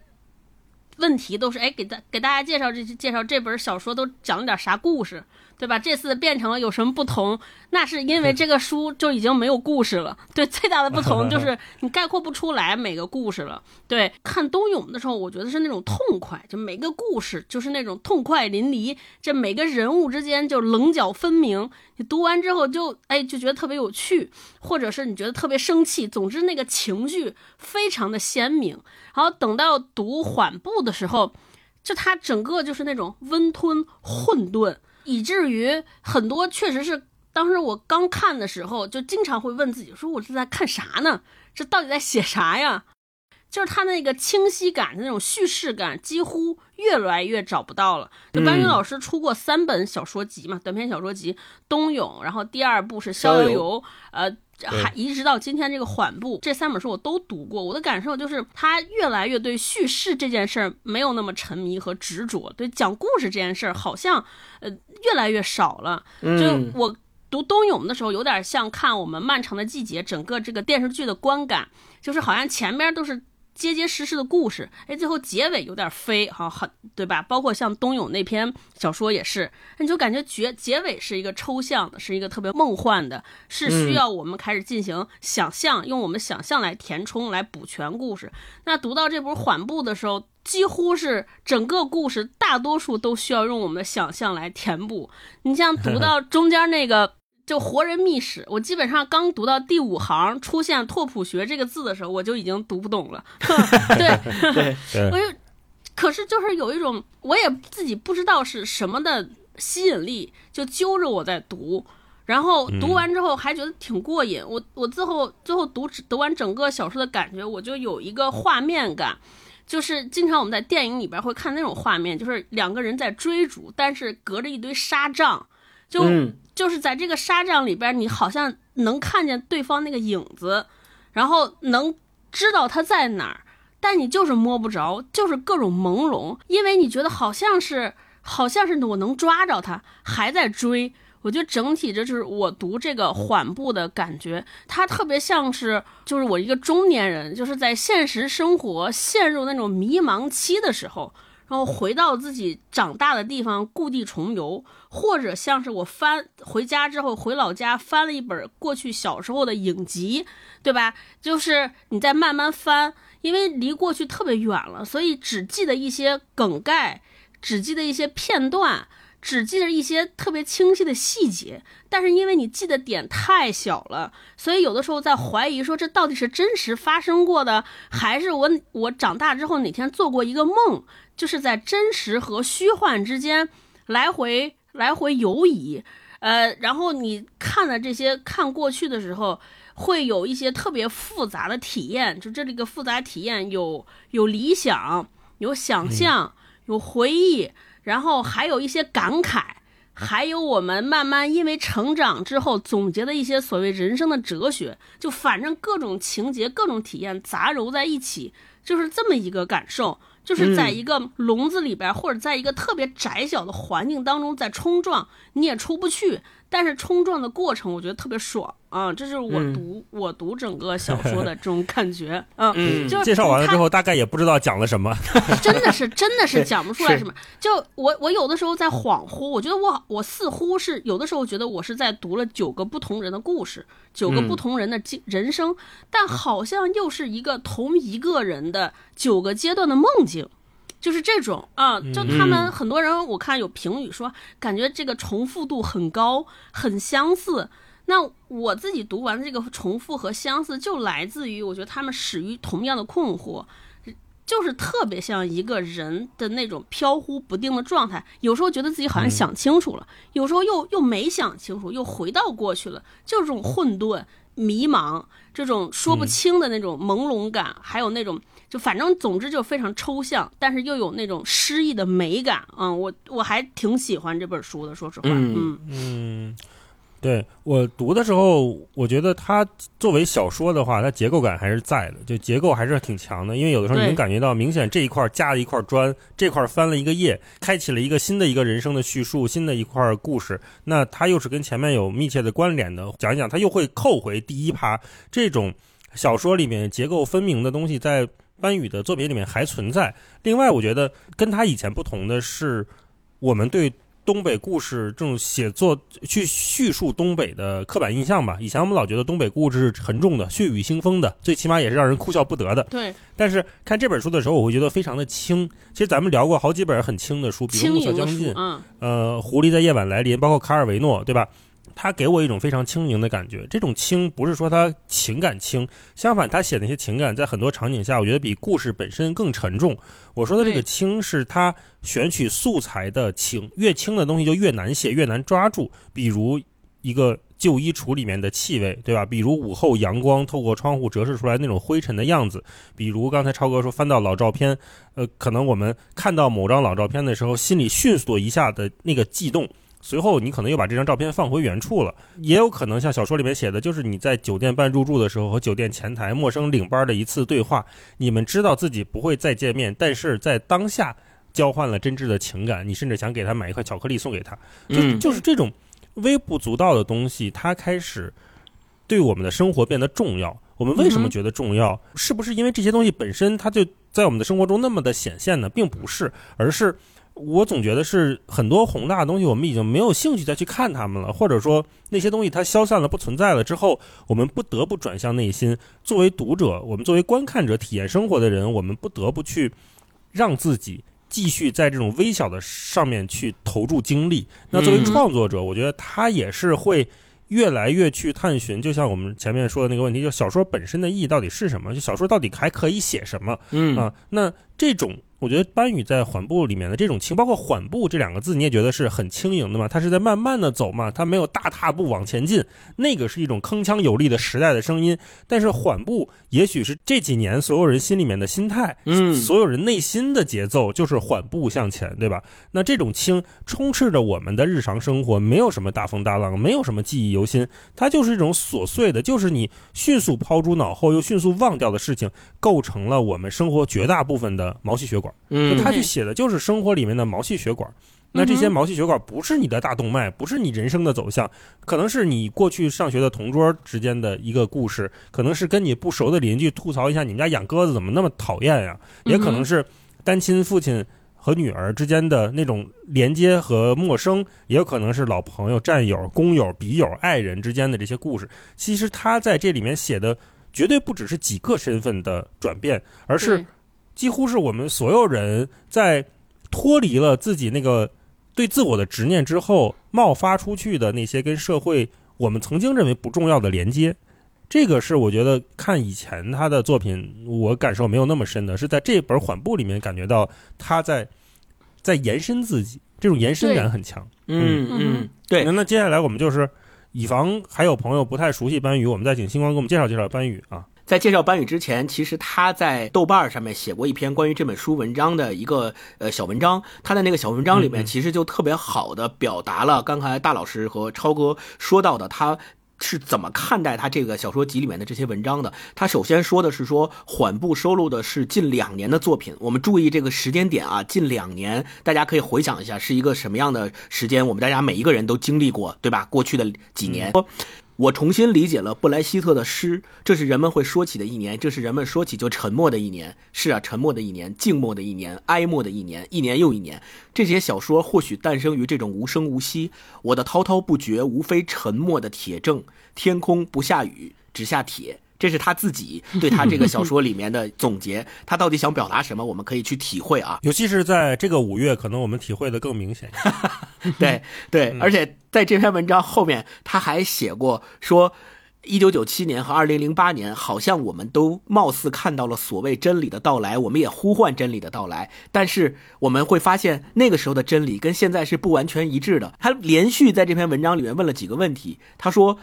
问题都是，哎，给大给大家介绍这介绍这本小说都讲了点啥故事。对吧？这次变成了有什么不同？那是因为这个书就已经没有故事了。对，最大的不同就是 你概括不出来每个故事了。对，看冬泳的时候，我觉得是那种痛快，就每个故事就是那种痛快淋漓，这每个人物之间就棱角分明。你读完之后就哎就觉得特别有趣，或者是你觉得特别生气。总之那个情绪非常的鲜明。然后等到读缓步的时候，就它整个就是那种温吞混沌。以至于很多确实是当时我刚看的时候，就经常会问自己说：“我是在看啥呢？这到底在写啥呀？”就是他那个清晰感的那种叙事感，几乎越来越找不到了。就班宇老师出过三本小说集嘛，短篇小说集《冬泳》，然后第二部是《逍遥游》，呃。还一直到今天这个缓步，这三本书我都读过。我的感受就是，他越来越对叙事这件事儿没有那么沉迷和执着，对讲故事这件事儿好像呃越来越少了。就我读冬泳的时候，有点像看我们漫长的季节，整个这个电视剧的观感，就是好像前面都是结结实实的故事，哎，最后结尾有点飞，哈，很对吧？包括像东勇那篇小说也是，你就感觉结结尾是一个抽象的，是一个特别梦幻的，是需要我们开始进行想象，用我们想象来填充、来补全故事。那读到这部缓步的时候，几乎是整个故事大多数都需要用我们的想象来填补。你像读 到中间那个。就活人秘史，我基本上刚读到第五行出现“拓扑学”这个字的时候，我就已经读不懂了。对，我就，可是就是有一种，我也自己不知道是什么的吸引力，就揪着我在读，然后读完之后还觉得挺过瘾。我我最后最后读读完整个小说的感觉，我就有一个画面感，就是经常我们在电影里边会看那种画面，就是两个人在追逐，但是隔着一堆纱帐。就就是在这个沙帐里边，你好像能看见对方那个影子，然后能知道他在哪儿，但你就是摸不着，就是各种朦胧，因为你觉得好像是，好像是我能抓着他，还在追。我觉得整体这就是我读这个缓步的感觉，它特别像是，就是我一个中年人，就是在现实生活陷入那种迷茫期的时候。然后回到自己长大的地方，故地重游，或者像是我翻回家之后回老家翻了一本过去小时候的影集，对吧？就是你在慢慢翻，因为离过去特别远了，所以只记得一些梗概，只记得一些片段。只记得一些特别清晰的细节，但是因为你记的点太小了，所以有的时候在怀疑说这到底是真实发生过的，还是我我长大之后哪天做过一个梦，就是在真实和虚幻之间来回来回游移。呃，然后你看了这些看过去的时候，会有一些特别复杂的体验，就这里个复杂体验有有理想，有想象，有回忆。然后还有一些感慨，还有我们慢慢因为成长之后总结的一些所谓人生的哲学，就反正各种情节、各种体验杂糅在一起，就是这么一个感受，就是在一个笼子里边，或者在一个特别窄小的环境当中在冲撞，你也出不去。但是冲撞的过程，我觉得特别爽啊！这是我读我读整个小说的 这种感觉嗯，就介绍完了之后，大概也不知道讲了什么，真的是真的是讲不出来什么。就我我有的时候在恍惚，我觉得我我似乎是有的时候觉得我是在读了九个不同人的故事，九个不同人的经人生，但好像又是一个同一个人的九个阶段的梦境。就是这种啊，就他们很多人，我看有评语说，感觉这个重复度很高，很相似。那我自己读完这个重复和相似，就来自于我觉得他们始于同样的困惑，就是特别像一个人的那种飘忽不定的状态。有时候觉得自己好像想清楚了，有时候又又没想清楚，又回到过去了，就是这种混沌、迷茫，这种说不清的那种朦胧感，还有那种。就反正总之就非常抽象，但是又有那种诗意的美感嗯，我我还挺喜欢这本书的，说实话。嗯嗯，对我读的时候，我觉得它作为小说的话，它结构感还是在的，就结构还是挺强的。因为有的时候你能感觉到，明显这一块加了一块砖，这块翻了一个页，开启了一个新的一个人生的叙述，新的一块故事。那它又是跟前面有密切的关联的，讲一讲，它又会扣回第一趴。这种小说里面结构分明的东西，在班宇的作品里面还存在。另外，我觉得跟他以前不同的是，我们对东北故事这种写作去叙述东北的刻板印象吧。以前我们老觉得东北故事是沉重的、血雨腥风的，最起码也是让人哭笑不得的。对。但是看这本书的时候，我会觉得非常的轻。其实咱们聊过好几本很轻的书，比如《暮色将近》，嗯，呃，《狐狸在夜晚来临》，包括《卡尔维诺》，对吧？他给我一种非常轻盈的感觉，这种轻不是说他情感轻，相反，他写那些情感在很多场景下，我觉得比故事本身更沉重。我说的这个轻，是他选取素材的轻，越轻的东西就越难写，越难抓住。比如一个旧衣橱里面的气味，对吧？比如午后阳光透过窗户折射出来那种灰尘的样子，比如刚才超哥说翻到老照片，呃，可能我们看到某张老照片的时候，心里迅速一下的那个悸动。随后，你可能又把这张照片放回原处了，也有可能像小说里面写的，就是你在酒店办入住的时候和酒店前台陌生领班的一次对话，你们知道自己不会再见面，但是在当下交换了真挚的情感，你甚至想给他买一块巧克力送给他，就就是这种微不足道的东西，它开始对我们的生活变得重要。我我们为什么觉得重要？是不是因为这些东西本身它就在我们的生活中那么的显现呢？并不是，而是我总觉得是很多宏大的东西，我们已经没有兴趣再去看它们了，或者说那些东西它消散了、不存在了之后，我们不得不转向内心。作为读者，我们作为观看者、体验生活的人，我们不得不去让自己。继续在这种微小的上面去投注精力。那作为创作者，我觉得他也是会越来越去探寻。就像我们前面说的那个问题，就小说本身的意义到底是什么？就小说到底还可以写什么？嗯啊，那这种。我觉得班宇在缓步里面的这种轻，包括缓步这两个字，你也觉得是很轻盈的嘛？他是在慢慢的走嘛？他没有大踏步往前进，那个是一种铿锵有力的时代的声音。但是缓步，也许是这几年所有人心里面的心态，嗯，所有人内心的节奏就是缓步向前，对吧？那这种轻充斥着我们的日常生活，没有什么大风大浪，没有什么记忆犹新，它就是一种琐碎的，就是你迅速抛诸脑后又迅速忘掉的事情，构成了我们生活绝大部分的毛细血管。嗯，他去写的就是生活里面的毛细血管，那这些毛细血管不是你的大动脉，不是你人生的走向，可能是你过去上学的同桌之间的一个故事，可能是跟你不熟的邻居吐槽一下你们家养鸽子怎么那么讨厌呀，也可能是单亲父亲和女儿之间的那种连接和陌生，也有可能是老朋友、战友、工友、笔友、爱人之间的这些故事。其实他在这里面写的绝对不只是几个身份的转变，而是。几乎是我们所有人在脱离了自己那个对自我的执念之后，冒发出去的那些跟社会我们曾经认为不重要的连接。这个是我觉得看以前他的作品，我感受没有那么深的，是在这本缓步里面感觉到他在在延伸自己，这种延伸感很强。嗯嗯，对。那接下来我们就是以防还有朋友不太熟悉班宇，我们再请星光给我们介绍介绍班宇啊。在介绍班宇之前，其实他在豆瓣上面写过一篇关于这本书文章的一个呃小文章。他的那个小文章里面，其实就特别好的表达了刚才大老师和超哥说到的，他是怎么看待他这个小说集里面的这些文章的。他首先说的是说，缓步收录的是近两年的作品。我们注意这个时间点啊，近两年，大家可以回想一下是一个什么样的时间。我们大家每一个人都经历过，对吧？过去的几年。我重新理解了布莱希特的诗，这是人们会说起的一年，这是人们说起就沉默的一年。是啊，沉默的一年，静默的一年，哀默的一年，一年又一年。这些小说或许诞生于这种无声无息。我的滔滔不绝，无非沉默的铁证。天空不下雨，只下铁。这是他自己对他这个小 说里面的总结，他到底想表达什么？我们可以去体会啊。尤其是在这个五月，可能我们体会的更明显。对对，而且在这篇文章后面，他还写过说，一九九七年和二零零八年，好像我们都貌似看到了所谓真理的到来，我们也呼唤真理的到来，但是我们会发现那个时候的真理跟现在是不完全一致的。他连续在这篇文章里面问了几个问题，他说。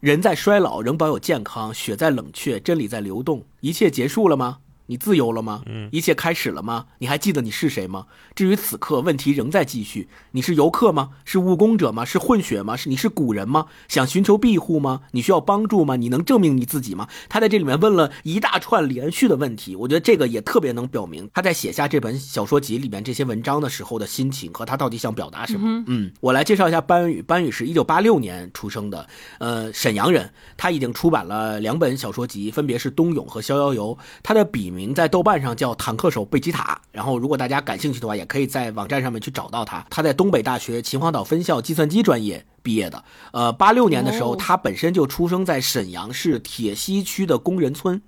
人在衰老，仍保有健康；血在冷却，真理在流动。一切结束了吗？你自由了吗？嗯，一切开始了吗？你还记得你是谁吗？至于此刻，问题仍在继续。你是游客吗？是务工者吗？是混血吗？是你是古人吗？想寻求庇护吗？你需要帮助吗？你能证明你自己吗？他在这里面问了一大串连续的问题，我觉得这个也特别能表明他在写下这本小说集里面这些文章的时候的心情和他到底想表达什么。嗯，我来介绍一下班宇。班宇是一九八六年出生的，呃，沈阳人。他已经出版了两本小说集，分别是《冬泳》和《逍遥游》。他的笔名。在豆瓣上叫坦克手贝吉塔，然后如果大家感兴趣的话，也可以在网站上面去找到他。他在东北大学秦皇岛分校计算机专业毕业的。呃，八六年的时候，他本身就出生在沈阳市铁西区的工人村。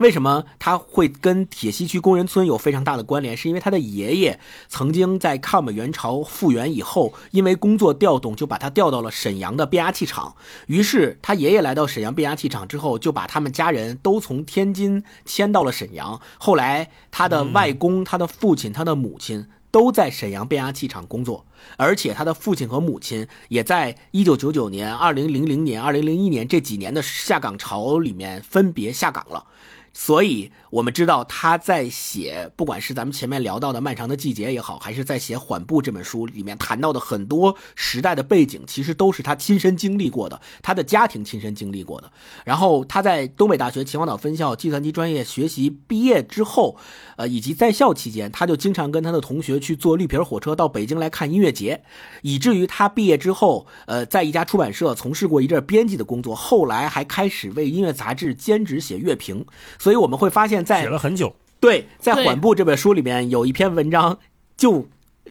为什么他会跟铁西区工人村有非常大的关联？是因为他的爷爷曾经在抗美援朝复员以后，因为工作调动，就把他调到了沈阳的变压器厂。于是他爷爷来到沈阳变压器厂之后，就把他们家人都从天津迁到了沈阳。后来他的外公、他的父亲、他的母亲都在沈阳变压器厂工作，而且他的父亲和母亲也在1999年、2000年、2001年这几年的下岗潮里面分别下岗了。所以我们知道他在写，不管是咱们前面聊到的《漫长的季节》也好，还是在写《缓步》这本书里面谈到的很多时代的背景，其实都是他亲身经历过的，他的家庭亲身经历过的。然后他在东北大学秦皇岛分校计算机专业学习毕业之后，呃，以及在校期间，他就经常跟他的同学去坐绿皮火车到北京来看音乐节，以至于他毕业之后，呃，在一家出版社从事过一阵编辑的工作，后来还开始为音乐杂志兼职写乐评。所以我们会发现，在写了很久，对，在《缓步》这本书里面有一篇文章就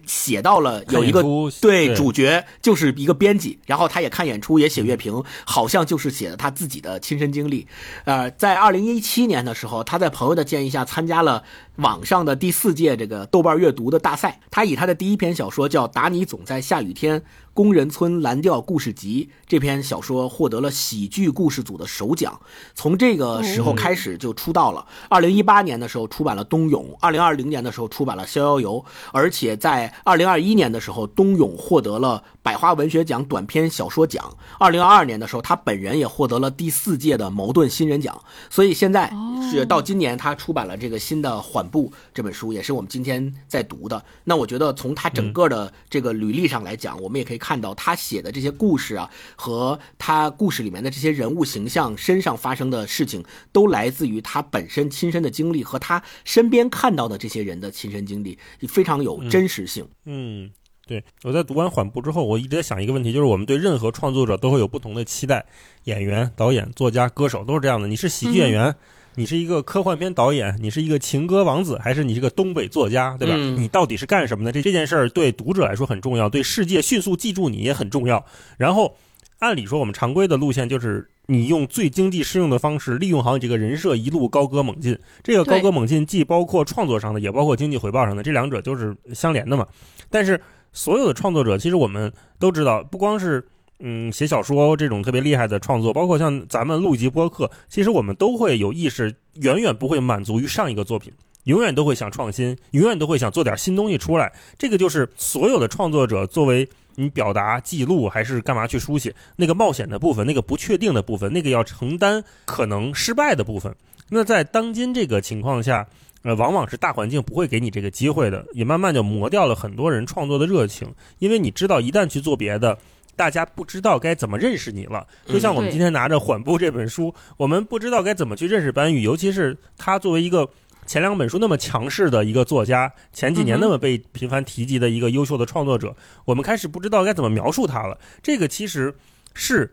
写到了有一个对主角就是一个编辑，然后他也看演出，也写乐评，好像就是写的他自己的亲身经历。呃，在二零一七年的时候，他在朋友的建议下参加了网上的第四届这个豆瓣阅读的大赛。他以他的第一篇小说叫《打你总在下雨天：工人村蓝调故事集》这篇小说获得了喜剧故事组的首奖。从这个时候开始就出道了。二零一八年的时候出版了《冬泳》，二零二零年的时候出版了《逍遥游》，而且在二零二一年的时候，《冬泳》获得了百花文学奖短篇小说奖。二零二二年的时候，他本人也获得了第四届的矛盾新人奖。所以现在是到今年，他出版了这个新的《缓步》这本书，也是我们今天在读的。那我觉得从他整个的这个履历上来讲，我们也可以看到他写的这些故事啊，和他故事里面的这些人物形象身上发生的事情，都来自于他本身亲身的经历和他身边看到的这些人的亲身经历，非常有真实性。嗯，对，我在读完《缓步》之后，我一直在想一个问题，就是我们对任何创作者都会有不同的期待，演员、导演、作家、歌手都是这样的。你是喜剧演员，你是一个科幻片导演，你是一个情歌王子，还是你是个东北作家，对吧？嗯你到底是干什么的？这这件事儿对读者来说很重要，对世界迅速记住你也很重要。然后，按理说我们常规的路线就是。你用最经济适用的方式利用好你这个人设，一路高歌猛进。这个高歌猛进既包括创作上的，也包括经济回报上的，这两者都是相连的嘛。但是所有的创作者，其实我们都知道，不光是嗯写小说这种特别厉害的创作，包括像咱们录集播客，其实我们都会有意识，远远不会满足于上一个作品。永远都会想创新，永远都会想做点新东西出来。这个就是所有的创作者作为你表达、记录还是干嘛去书写那个冒险的部分、那个不确定的部分、那个要承担可能失败的部分。那在当今这个情况下，呃，往往是大环境不会给你这个机会的，也慢慢就磨掉了很多人创作的热情，因为你知道，一旦去做别的。大家不知道该怎么认识你了，就像我们今天拿着《缓步》这本书，我们不知道该怎么去认识班宇，尤其是他作为一个前两本书那么强势的一个作家，前几年那么被频繁提及的一个优秀的创作者，我们开始不知道该怎么描述他了。这个其实是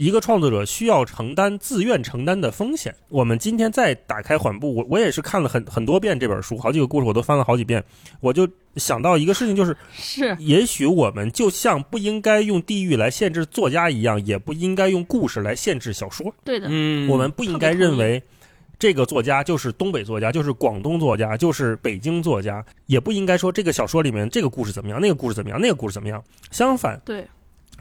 一个创作者需要承担、自愿承担的风险。我们今天再打开缓步，我我也是看了很很多遍这本书，好几个故事我都翻了好几遍，我就想到一个事情，就是是也许我们就像不应该用地域来限制作家一样，也不应该用故事来限制小说。对的，嗯我们不应该认为这个作家就是东北作家，就是广东作家，就是北京作家，也不应该说这个小说里面这个故事怎么样，那个故事怎么样，那个故事怎么样。相反，对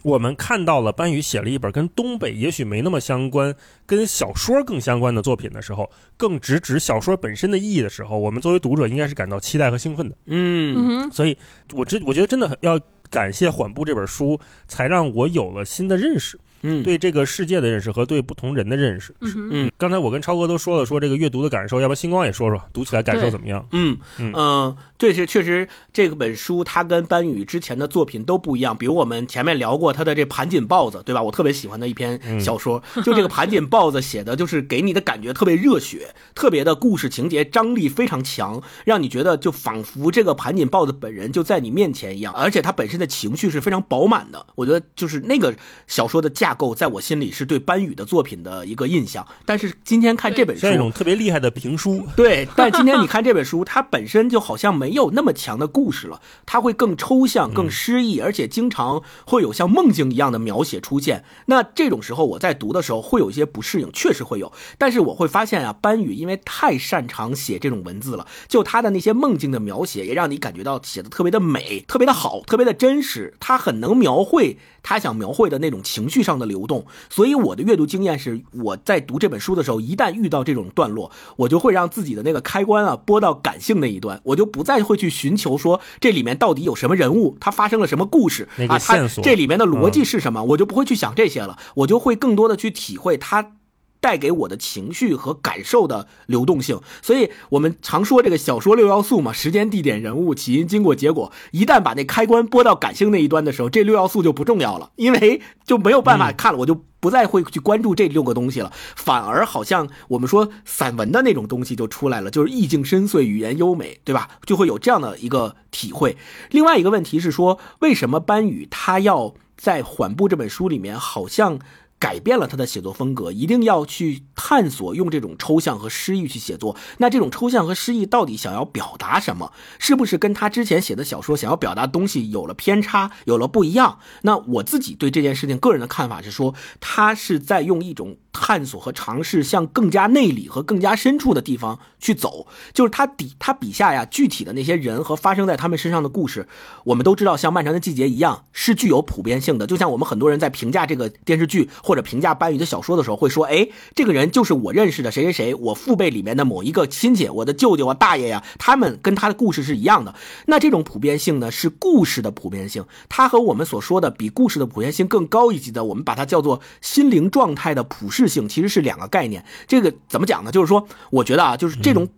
我们看到了班宇写了一本跟东北也许没那么相关、跟小说更相关的作品的时候，更直指小说本身的意义的时候，我们作为读者应该是感到期待和兴奋的。嗯所以我真我觉得真的要感谢《缓步》这本书，才让我有了新的认识，嗯对这个世界的认识和对不同人的认识。嗯，嗯刚才我跟超哥都说了，说这个阅读的感受，要不然星光也说说读起来感受怎么样？嗯嗯呃，这是确实这个本书它跟班宇之前的作品都不一样。比如我们前面聊过他的这盘锦豹子，对吧？我特别喜欢的一篇嗯小说，就这个盘锦豹子写的就是给你的感觉特别热血，特别的故事情节张力非常强，让你觉得就仿佛这个盘锦豹子本人就在你面前一样，而且他本身的情绪是非常饱满的。我觉得就是那个小说的架构，在我心里是对班宇的作品的一个印象。但是今天看这本书，像一种特别厉害的评书，对，但今天你看这本书，它本身就好像没有那么强的故事了，它会更抽象、更诗意，而且经常会有像梦境一样的描写出现。那这种时候，我在读的时候会有一些不适应，确实会有。但是我会发现啊，班宇因为太擅长写这种文字了，就他的那些梦境的描写，也让你感觉到写的特别的美、特别的好、特别的真实。他很能描绘他想描绘的那种情绪上的流动。所以我的阅读经验是，我在读这本书的时候，一旦遇到这种段落，我就会让自己的那个开关啊拨到感性那一端，我就不再会去寻求说这里面到底有什么人物，他发生了什么故事那个啊，他这里面的逻辑是什么，我就不会去想这些了，我就会更多的去体会他。带给我的情绪和感受的流动性。所以我们常说这个小说六要素嘛，时间、地点、人物、起因、经过、结果。一旦把那开关拨到感性那一端的时候，这六要素就不重要了，因为就没有办法看了，我就。不再会去关注这六个东西了，反而好像我们说散文的那种东西就出来了，就是意境深邃，语言优美，对吧？就会有这样的一个体会。另外一个问题是说，为什么班宇他要在《缓步》这本书里面好像？改变了他的写作风格，一定要去探索用这种抽象和诗意去写作。那这种抽象和诗意到底想要表达什么？是不是跟他之前写的小说想要表达东西有了偏差，有了不一样？那我自己对这件事情个人的看法是说，他是在用一种探索和尝试，向更加内里和更加深处的地方去走。就是他底他笔下呀，具体的那些人和发生在他们身上的故事，我们都知道，像《漫长的季节》一样，是具有普遍性的。就像我们很多人在评价这个电视剧。或者评价班宇的小说的时候，会说：“哎，这个人就是我认识的谁谁谁，我父辈里面的某一个亲戚，我的舅舅啊、大爷呀，他们跟他的故事是一样的。那这种普遍性呢，是故事的普遍性，它和我们所说的比故事的普遍性更高一级的，我们把它叫做心灵状态的普世性，其实是两个概念。这个怎么讲呢？就是说，我觉得啊，就是这种。”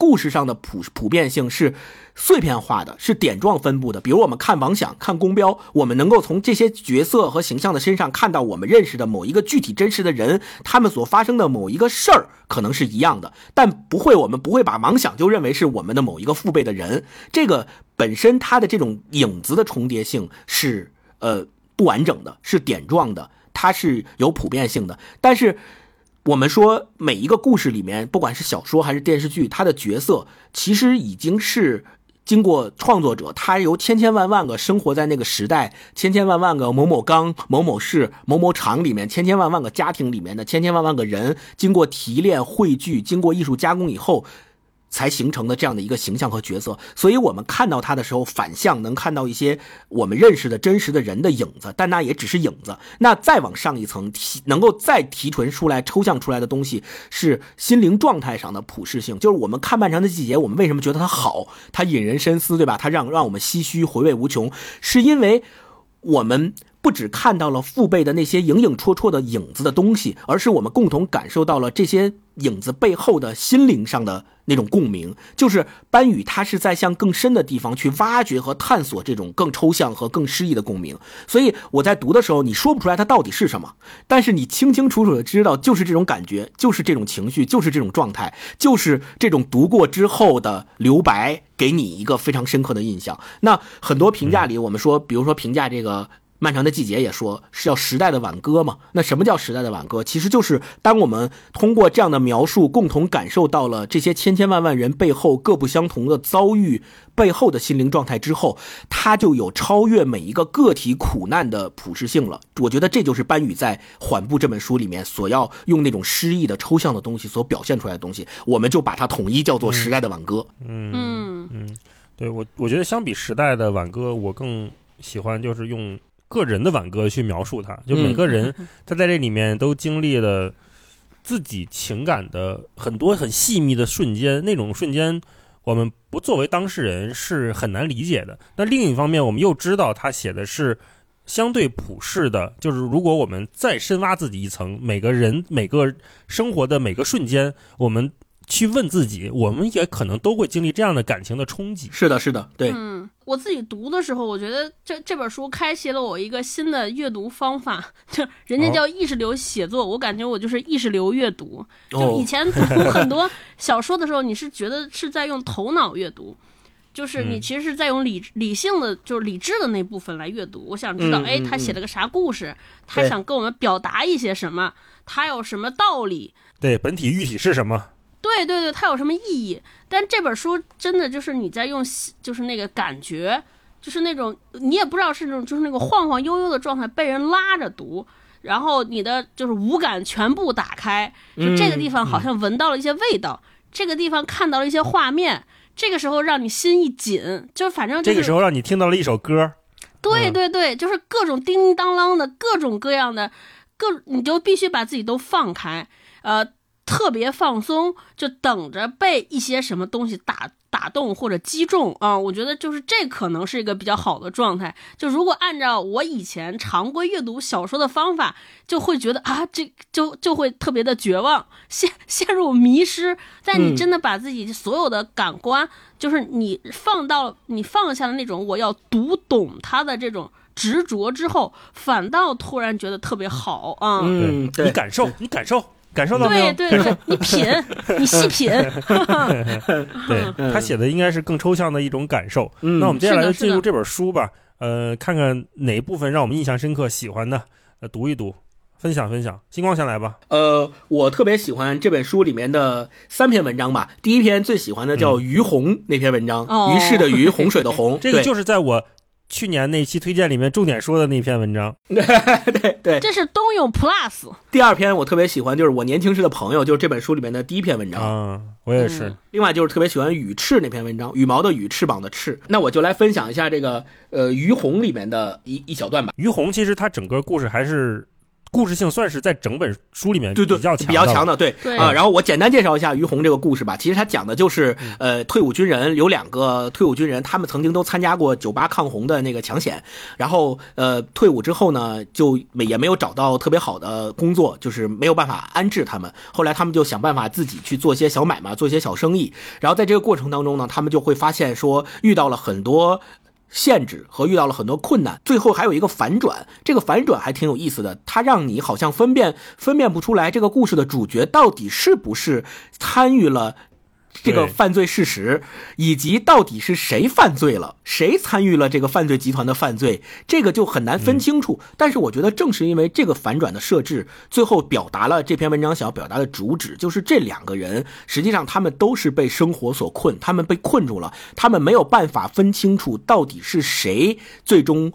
故事上的普普遍性是碎片化的，是点状分布的。比如我们看王想、看宫标，我们能够从这些角色和形象的身上看到我们认识的某一个具体真实的人，他们所发生的某一个事儿可能是一样的，但不会，我们不会把王想就认为是我们的某一个父辈的人。这个本身它的这种影子的重叠性是呃不完整的，是点状的，它是有普遍性的，但是。我们说每一个故事里面，不管是小说还是电视剧，它的角色其实已经是经过创作者，他由千千万万个生活在那个时代，千千万万个某某钢、某某市、某某厂里面，千千万万个家庭里面的千千万万个人，经过提炼、汇聚，经过艺术加工以后。才形成的这样的一个形象和角色，所以我们看到他的时候，反向能看到一些我们认识的真实的人的影子，但那也只是影子。那再往上一层提，能够再提纯出来、抽象出来的东西，是心灵状态上的普适性。就是我们看《漫长的季节》，我们为什么觉得它好？它引人深思，对吧？它让让我们唏嘘、回味无穷，是因为我们。不只看到了父辈的那些影影绰绰的影子的东西，而是我们共同感受到了这些影子背后的心灵上的那种共鸣。就是班宇他是在向更深的地方去挖掘和探索这种更抽象和更诗意的共鸣。所以我在读的时候，你说不出来它到底是什么，但是你清清楚楚的知道，就是这种感觉，就是这种情绪，就是这种状态，就是这种读过之后的留白，给你一个非常深刻的印象。那很多评价里，我们说，比如说评价这个。漫长的季节也说是要时代的挽歌嘛？那什么叫时代的挽歌？其实就是当我们通过这样的描述，共同感受到了这些千千万万人背后各不相同的遭遇背后的心灵状态之后，它就有超越每一个个体苦难的普适性了。我觉得这就是班宇在《缓步》这本书里面所要用那种诗意的抽象的东西所表现出来的东西，我们就把它统一叫做时代的挽歌。嗯嗯嗯，对我我觉得相比时代的挽歌，我更喜欢就是用。个人的挽歌去描述他，就每个人他在这里面都经历了自己情感的很多很细密的瞬间，那种瞬间我们不作为当事人是很难理解的。那另一方面，我们又知道他写的是相对普世的，就是如果我们再深挖自己一层，每个人每个生活的每个瞬间，我们。去问自己，我们也可能都会经历这样的感情的冲击。是的，是的，对。嗯，我自己读的时候，我觉得这这本书开启了我一个新的阅读方法，就人家叫意识流写作，我感觉我就是意识流阅读。就以前读很多小说的时候，你是觉得是在用头脑阅读，就是你其实是在用理理性的，就是理智的那部分来阅读。我想知道，哎，他写了个啥故事？他想跟我们表达一些什么？他有什么道理？对，本体喻体是什么？对对对，它有什么意义？但这本书真的就是你在用，就是那个感觉，就是那种你也不知道是那种，就是那个晃晃悠悠的状态，被人拉着读，然后你的就是五感全部打开，就这个地方好像闻到了一些味道，这个地方看到了一些画面，这个时候让你心一紧，就反正这个时候让你听到了一首歌，对对对，就是各种叮叮当啷的各种各样的，各你就必须把自己都放开，呃。特别放松，就等着被一些什么东西打打动或者击中啊，我觉得就是这可能是一个比较好的状态。就如果按照我以前常规阅读小说的方法，就会觉得啊，这就就会特别的绝望，陷陷入迷失。但你真的把自己所有的感官，就是你放到你放下的那种我要读懂它的这种执着之后，反倒突然觉得特别好啊。嗯，你，感受，你感受，感受到没有？对对对，你品，你细品。对他写的应该是更抽象的一种感受。嗯那我们接下来就进入这本书吧，呃，看看哪一部分让我们印象深刻、喜欢的，呃，读一读，分享分享。星光先来吧。呃，我特别喜欢这本书里面的三篇文章吧。第一篇最喜欢的叫《于洪》那篇文章，哦于是的于，洪水的洪，这个就是在我去年那期推荐里面重点说的那篇文章。对对对。这是冬泳 Plus，第二篇我特别喜欢，就是我年轻时的朋友，就是这本书里面的第一篇文章。啊，我也是。嗯另外就是特别喜欢羽翅那篇文章，羽毛的羽，翅膀的翅。那我就来分享一下这个呃于红里面的一一小段吧。于红其实他整个故事还是故事性算是在整本书里面对对，比较强比较强的。对对啊。然后我简单介绍一下于洪这个故事吧。其实他讲的就是，呃，退伍军人有两个退伍军人，他们曾经都参加过九八抗洪的那个抢险，然后呃，退伍之后呢，就没也没有找到特别好的工作，就是没有办法安置他们。后来他们就想办法自己去做些小买卖，做些小生意。然后在这个过程当中呢，他们就会发现说遇到了很多。限制和遇到了很多困难，最后还有一个反转，这个反转还挺有意思的，它让你好像分辨分辨不出来这个故事的主角到底是不是参与了这个犯罪事实，以及到底是谁犯罪了，谁参与了这个犯罪集团的犯罪，这个就很难分清楚。但是我觉得正是因为这个反转的设置，最后表达了这篇文章想要表达的主旨，就是这两个人实际上他们都是被生活所困，他们被困住了，他们没有办法分清楚到底是谁最终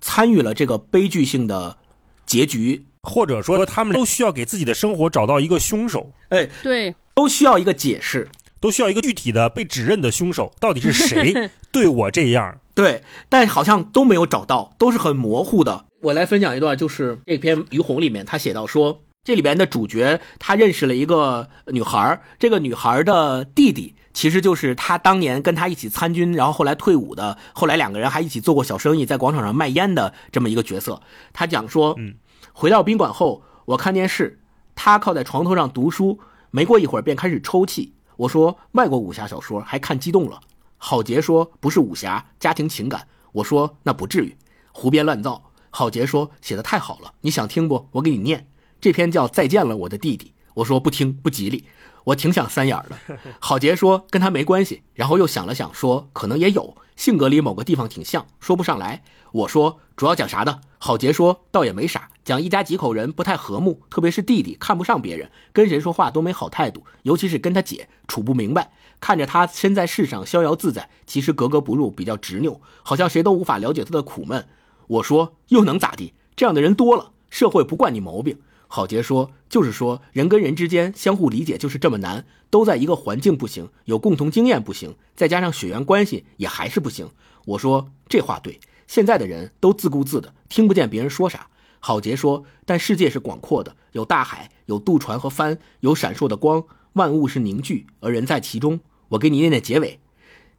参与了这个悲剧性的结局。或者说他们都需要给自己的生活找到一个凶手，哎，对，都需要一个解释。都需要一个具体的被指认的凶手，到底是谁 对我这样？对，但好像都没有找到，都是很模糊的。我来分享一段，就是这篇《于红》里面他写到说，这里边的主角他认识了一个女孩，这个女孩的弟弟其实就是他当年跟他一起参军，然后后来退伍的，后来两个人还一起做过小生意，在广场上卖烟的这么一个角色。他讲说，嗯，回到宾馆后，我看电视，他靠在床头上读书，没过一会儿便开始抽泣。我说外国武侠小说还看激动了。郝杰说不是武侠，家庭情感。我说那不至于，胡编乱造。郝杰说写的太好了，你想听不？我给你念。这篇叫《再见了，我的弟弟》。我说不听，不吉利。我挺想三眼儿的。郝杰说跟他没关系，然后又想了想说可能也有，性格里某个地方挺像，说不上来。我说主要讲啥的？郝杰说倒也没啥，讲一家几口人不太和睦，特别是弟弟看不上别人，跟谁说话都没好态度，尤其是跟他姐处不明白。看着他身在世上逍遥自在，其实格格不入，比较执拗，好像谁都无法了解他的苦闷。我说又能咋地？这样的人多了，社会不惯你毛病。郝杰说：“就是说，人跟人之间相互理解就是这么难，都在一个环境不行，有共同经验不行，再加上血缘关系也还是不行。”我说：“这话对，现在的人都自顾自的，听不见别人说啥。”郝杰说：“但世界是广阔的，有大海，有渡船和帆，有闪烁的光，万物是凝聚，而人在其中。”我给你念念结尾，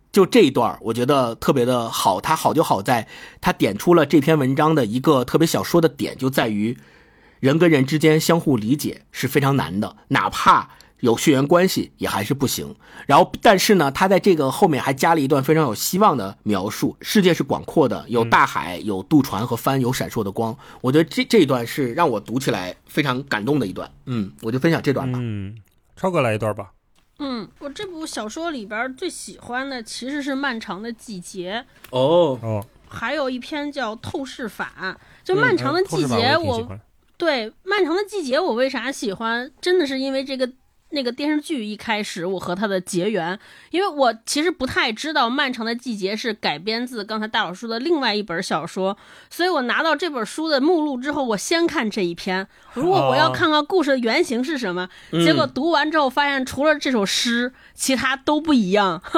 就这一段，我觉得特别的好。它好就好在，它点出了这篇文章的一个特别想说的点，就在于人跟人之间相互理解是非常难的，哪怕有血缘关系也还是不行。然后，但是呢，他在这个后面还加了一段非常有希望的描述：世界是广阔的，有大海，有渡船和帆，有闪烁的光。我觉得这这一段是让我读起来非常感动的一段。嗯，我就分享这段吧。嗯，超哥来一段吧。嗯，我这部小说里边最喜欢的其实是《漫长的季节》，哦，哦，还有一篇叫《透视法》。就《漫长的季节》我对《漫长的季节》，我为啥喜欢？真的是因为这个那个电视剧一开始我和他的结缘，因为我其实不太知道《漫长的季节》是改编自刚才大老师的另外一本小说，所以我拿到这本书的目录之后，我先看这一篇。如果我要哦看看故事的原型是什么，结果读完之后发现除了这首诗，其他都不一样。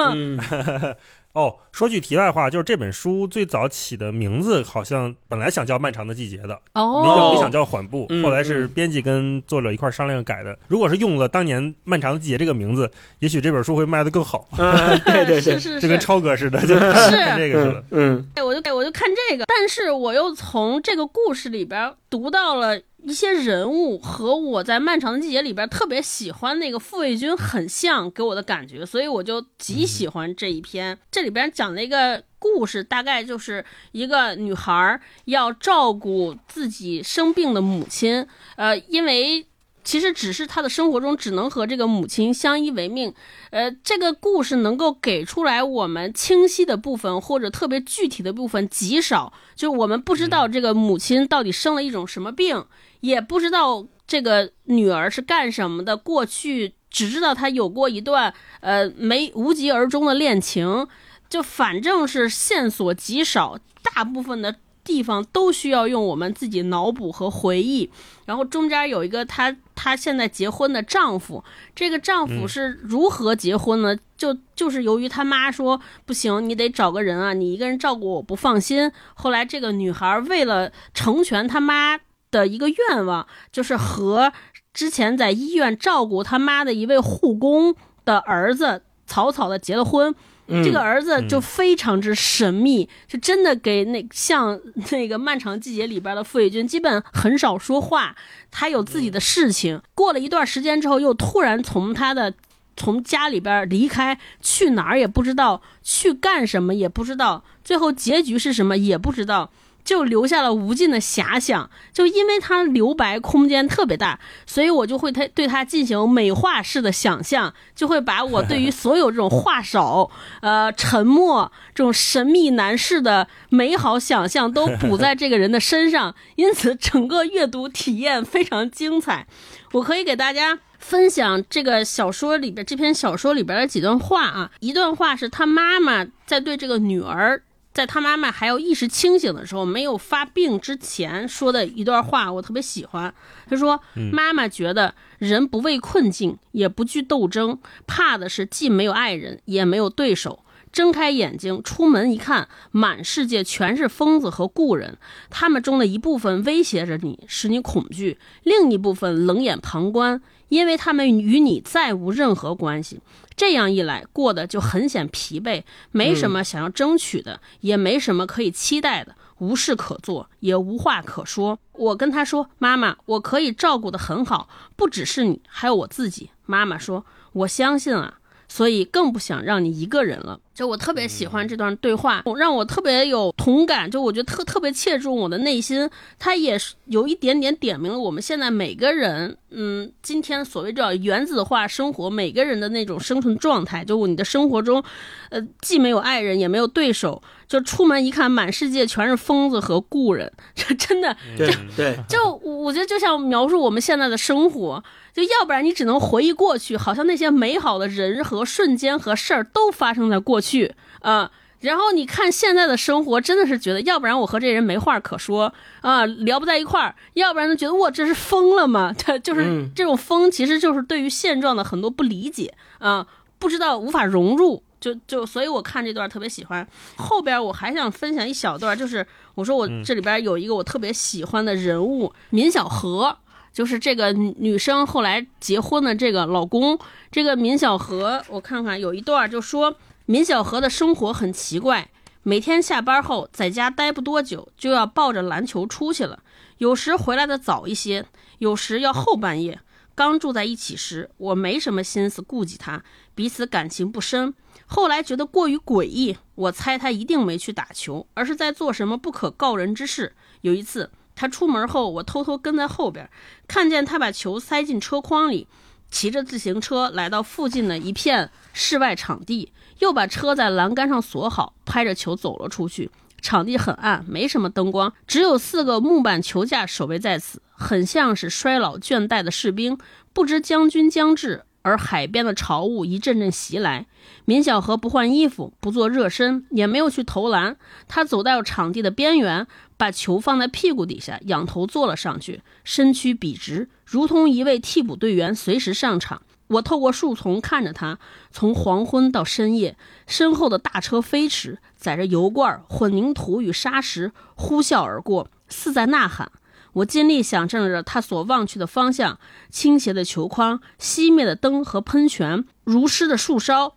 哼，哦，说句题外话，就是这本书最早起的名字好像本来想叫《漫长的季节》的，没哦没想叫《缓步》，嗯后来是编辑跟作者一块商量改的。如果是用了当年《漫长的季节》这个名字，也许这本书会卖得更好，嗯，对对对是，是，就是跟超哥似的，就看看这个去了嗯。嗯哎，我就我就看这个，但是我又从这个故事里边读到了一些人物和我在《漫长的季节》里边特别喜欢那个傅卫军很像，给我的感觉，所以我就极喜欢这一篇。这里边讲了一个故事，大概就是一个女孩儿要照顾自己生病的母亲，呃，因为。其实只是她的生活中只能和这个母亲相依为命，呃，这个故事能够给出来我们清晰的部分或者特别具体的部分极少，就我们不知道这个母亲到底生了一种什么病，也不知道这个女儿是干什么的，过去只知道她有过一段呃没无疾而终的恋情，就反正是线索极少，大部分的。地方都需要用我们自己脑补和回忆，然后中间有一个她她现在结婚的丈夫，这个丈夫是如何结婚呢？就就是由于他妈说不行，你得找个人啊，你一个人照顾我不放心。后来这个女孩为了成全他妈的一个愿望，就是和之前在医院照顾他妈的一位护工的儿子草草的结了婚。嗯，这个儿子就非常之神秘，就真的给那像那个《漫长季节》里边的傅卫军，基本很少说话，他有自己的事情。过了一段时间之后，又突然从他的从家里边离开，去哪儿也不知道，去干什么也不知道，最后结局是什么也不知道。就留下了无尽的遐想，就因为它留白空间特别大，所以我就会他对它进行美化式的想象，就会把我对于所有这种话少、呃沉默、这种神秘男士的美好想象都补在这个人的身上，因此整个阅读体验非常精彩。我可以给大家分享这个小说里边这篇小说里边的几段话啊，一段话是他妈妈在对这个女儿。在他妈妈还有意识清醒的时候，没有发病之前说的一段话，我特别喜欢。他说：“妈妈觉得人不畏困境，也不惧斗争，怕的是既没有爱人，也没有对手。睁开眼睛，出门一看，满世界全是疯子和故人，他们中的一部分威胁着你，使你恐惧；另一部分冷眼旁观，因为他们与你再无任何关系。”这样一来，过得就很显疲惫，没什么想要争取的，也没什么可以期待的，无事可做，也无话可说。我跟他说：“妈妈，我可以照顾得很好，不只是你，还有我自己。”妈妈说：“我相信啊，所以更不想让你一个人了。”就我特别喜欢这段对话，让我特别有同感。就我觉得特特别切中我的内心，它也是有一点点点明了我们现在每个人，嗯，今天所谓叫原子化生活，每个人的那种生存状态。就你的生活中，呃，既没有爱人，也没有对手，就出门一看，满世界全是疯子和故人，这真的对对，就我觉得就像描述我们现在的生活，就要不然你只能回忆过去，好像那些美好的人和瞬间和事儿都发生在过去。去啊、然后你看现在的生活，真的是觉得，要不然我和这人没话可说啊、聊不在一块儿；要不然就觉得我这是疯了吗？他就是、嗯这种疯，其实就是对于现状的很多不理解啊、不知道无法融入。就就，所以我看这段特别喜欢。后边我还想分享一小段，就是我说我这里边有一个我特别喜欢的人物，闵小河。就是这个女生后来结婚的这个老公，这个闵小河，我看看有一段就说，闵小河的生活很奇怪，每天下班后在家待不多久，就要抱着篮球出去了，有时回来的早一些，有时要后半夜。刚住在一起时，我没什么心思顾及他，彼此感情不深。后来觉得过于诡异，我猜他一定没去打球，而是在做什么不可告人之事。有一次，他出门后，我偷偷跟在后边，看见他把球塞进车筐里，骑着自行车来到附近的一片室外场地，又把车在栏杆上锁好，拍着球走了出去。场地很暗，没什么灯光，只有四个木板球架守卫在此，很像是衰老倦怠的士兵。不知将军将至，而海边的潮雾一阵阵袭来。闵小河不换衣服，不做热身，也没有去投篮。他走到场地的边缘，把球放在屁股底下，仰头坐了上去，身躯笔直，如同一位替补队员随时上场。我透过树丛看着他，从黄昏到深夜，身后的大车飞驰，载着油罐、混凝土与沙石呼啸而过，似在呐喊。我尽力想象着他所望去的方向：倾斜的球框、熄灭的灯和喷泉、如诗的树梢，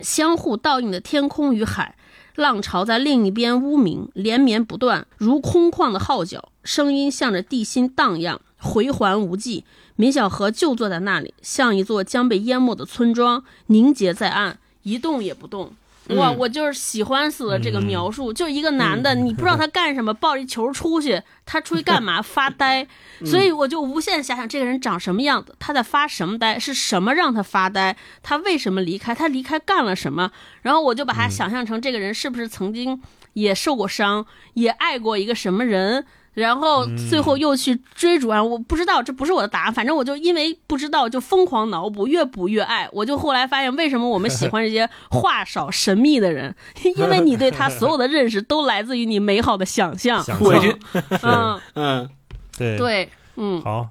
相互倒映的天空与海。浪潮在另一边呜鸣，连绵不断，如空旷的号角，声音向着地心荡漾，回环无际。米小河就坐在那里，像一座将被淹没的村庄，凝结在岸，一动也不动。哇，我就是喜欢死了这个描述，就一个男的，你不知道他干什么，抱着一球出去，他出去干嘛？发呆。所以我就无限遐想这个人长什么样子，他在发什么呆？是什么让他发呆？他为什么离开？他离开干了什么？然后我就把他想象成这个人是不是曾经也受过伤，也爱过一个什么人？然后最后又去追逐啊！我不知道，这不是我的答案。反正我就因为不知道，就疯狂脑补，越补越爱。我就后来发现，为什么我们喜欢这些话少神秘的人？因为你对他所有的认识都来自于你美好的想象。想护卫军，嗯，嗯，对对，嗯，好，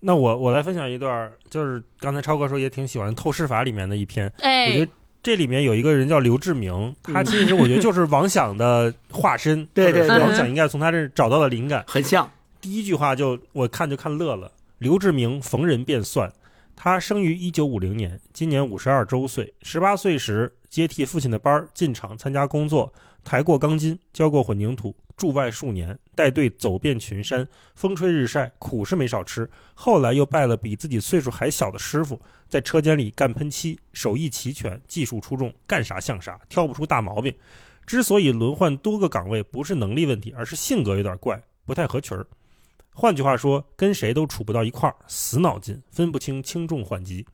那我我来分享一段，就是刚才超哥说也挺喜欢《透视法》里面的一篇，我觉哎得，这里面有一个人叫刘志明，他其实我觉得就是王想的化身，对对对王想应该从他这儿找到了灵感。很像，第一句话就我看就看乐了。刘志明逢人便算，他生于一九五零年，今年五十二周岁。十八岁时接替父亲的班儿进厂参加工作，抬过钢筋，浇过混凝土，驻外数年，带队走遍群山，风吹日晒，苦是没少吃。后来又拜了比自己岁数还小的师傅，在车间里干喷漆，手艺齐全，技术出众，干啥像啥，挑不出大毛病。之所以轮换多个岗位，不是能力问题，而是性格有点怪，不太合群儿。换句话说，跟谁都处不到一块儿，死脑筋，分不清轻重缓急。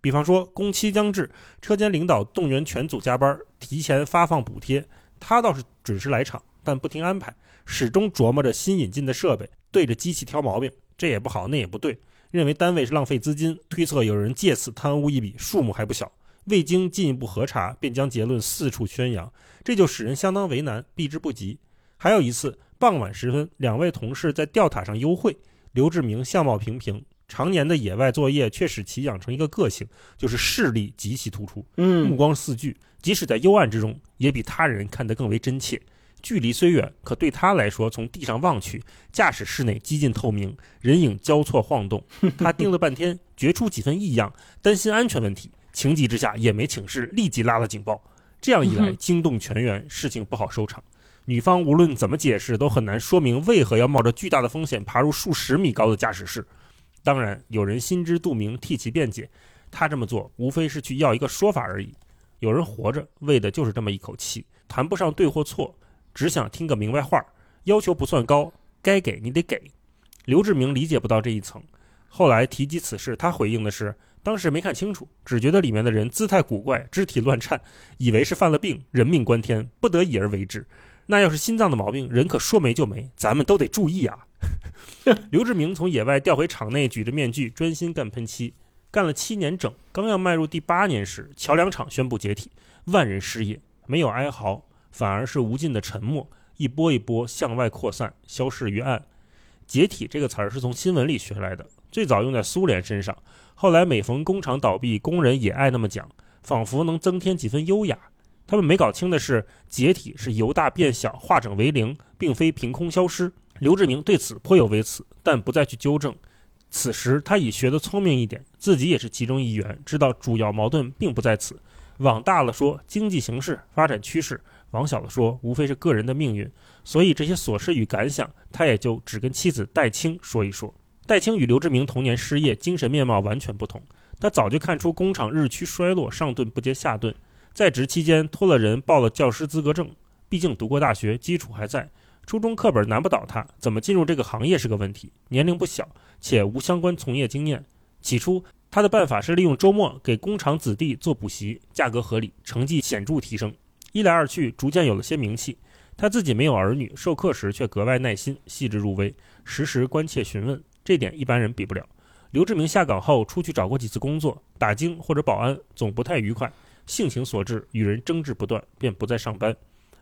比方说，工期将至，车间领导动员全组加班，提前发放补贴，他倒是准时来场，但不听安排，始终琢磨着新引进的设备，对着机器挑毛病，这也不好，那也不对，认为单位是浪费资金，推测有人借此贪污一笔，数目还不小。未经进一步核查，便将结论四处宣扬，这就使人相当为难，避之不及。还有一次，傍晚时分，两位同事在吊塔上幽会。刘志明相貌平平，常年的野外作业却使其养成一个个性，就是视力极其突出，目嗯，光四聚，即使在幽暗之中，也比他人看得更为真切。距离虽远，可对他来说，从地上望去，驾驶室内几近透明，人影交错晃动。他盯了半天，觉出几分异样，担心安全问题，情急之下也没请示，立即拉了警报。这样一来，嗯惊动全员，事情不好收场。女方无论怎么解释，都很难说明为何要冒着巨大的风险爬入数十米高的驾驶室。当然，有人心知肚明，替其辩解，他这么做无非是去要一个说法而已。有人活着为的就是这么一口气，谈不上对或错，只想听个明白话，要求不算高，该给你得给。刘志明理解不到这一层，后来提及此事，他回应的是：当时没看清楚，只觉得里面的人姿态古怪，肢体乱颤，以为是犯了病，人命关天，不得已而为之。那要是心脏的毛病，人可说没就没，咱们都得注意啊。刘志明从野外调回厂内，举着面具专心干喷漆，干了七年整，刚要迈入第八年时，桥梁厂宣布解体，万人失业，没有哀嚎，反而是无尽的沉默，一波一波向外扩散，消逝于暗。解体这个词儿是从新闻里学来的，最早用在苏联身上，后来每逢工厂倒闭，工人也爱那么讲，仿佛能增添几分优雅。他们没搞清的是，解体是由大变小，化整为零，并非凭空消失。刘志明对此颇有微词，但不再去纠正。此时他已学得聪明一点，自己也是其中一员，知道主要矛盾并不在此。往大了说，经济形势、发展趋势；往小了说，无非是个人的命运。所以这些琐事与感想，他也就只跟妻子戴青说一说。戴青与刘志明同年失业，精神面貌完全不同。他早就看出工厂日趋衰落，上顿不接下顿。在职期间托了人报了教师资格证，毕竟读过大学，基础还在。初中课本难不倒他，怎么进入这个行业是个问题。年龄不小，且无相关从业经验。起初，他的办法是利用周末给工厂子弟做补习，价格合理，成绩显著提升。一来二去，逐渐有了些名气。他自己没有儿女，授课时却格外耐心，细致入微，时时关切询问，这点一般人比不了。刘志明下岗后出去找过几次工作，打更或者保安，总不太愉快。性情所致，与人争执不断，便不再上班。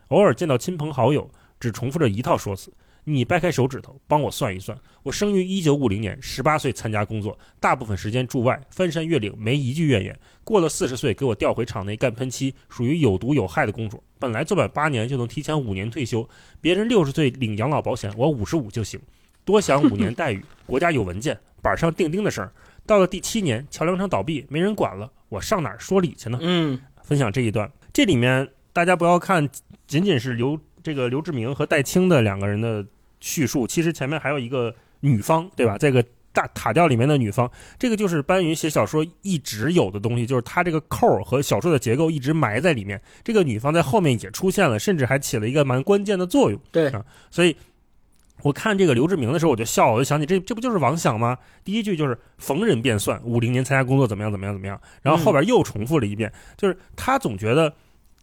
偶尔见到亲朋好友，只重复着一套说辞：你掰开手指头帮我算一算，我生于一九五零年，十八岁参加工作，大部分时间驻外，翻山越岭，没一句怨言。过了四十岁，给我调回厂内干喷漆，属于有毒有害的工作。本来做满八年就能提前五年退休，别人六十岁领养老保险，我五十五就行，多享五年待遇。国家有文件，板上钉钉的事儿。到了第七年，桥梁厂倒闭，没人管了，我上哪儿说理去呢？嗯，分享这一段，这里面大家不要看，仅仅是刘这个刘志明和戴青的两个人的叙述，其实前面还有一个女方，对吧？这个大塔吊里面的女方，这个就是班云写小说一直有的东西，就是他这个扣儿和小说的结构一直埋在里面。这个女方在后面也出现了，甚至还起了一个蛮关键的作用。对啊，所以我看这个刘志明的时候，我就笑，我就想起这这不就是王想吗？第一句就是逢人便算，五零年参加工作怎么样怎么样怎么样，然后后边又重复了一遍，就是他总觉得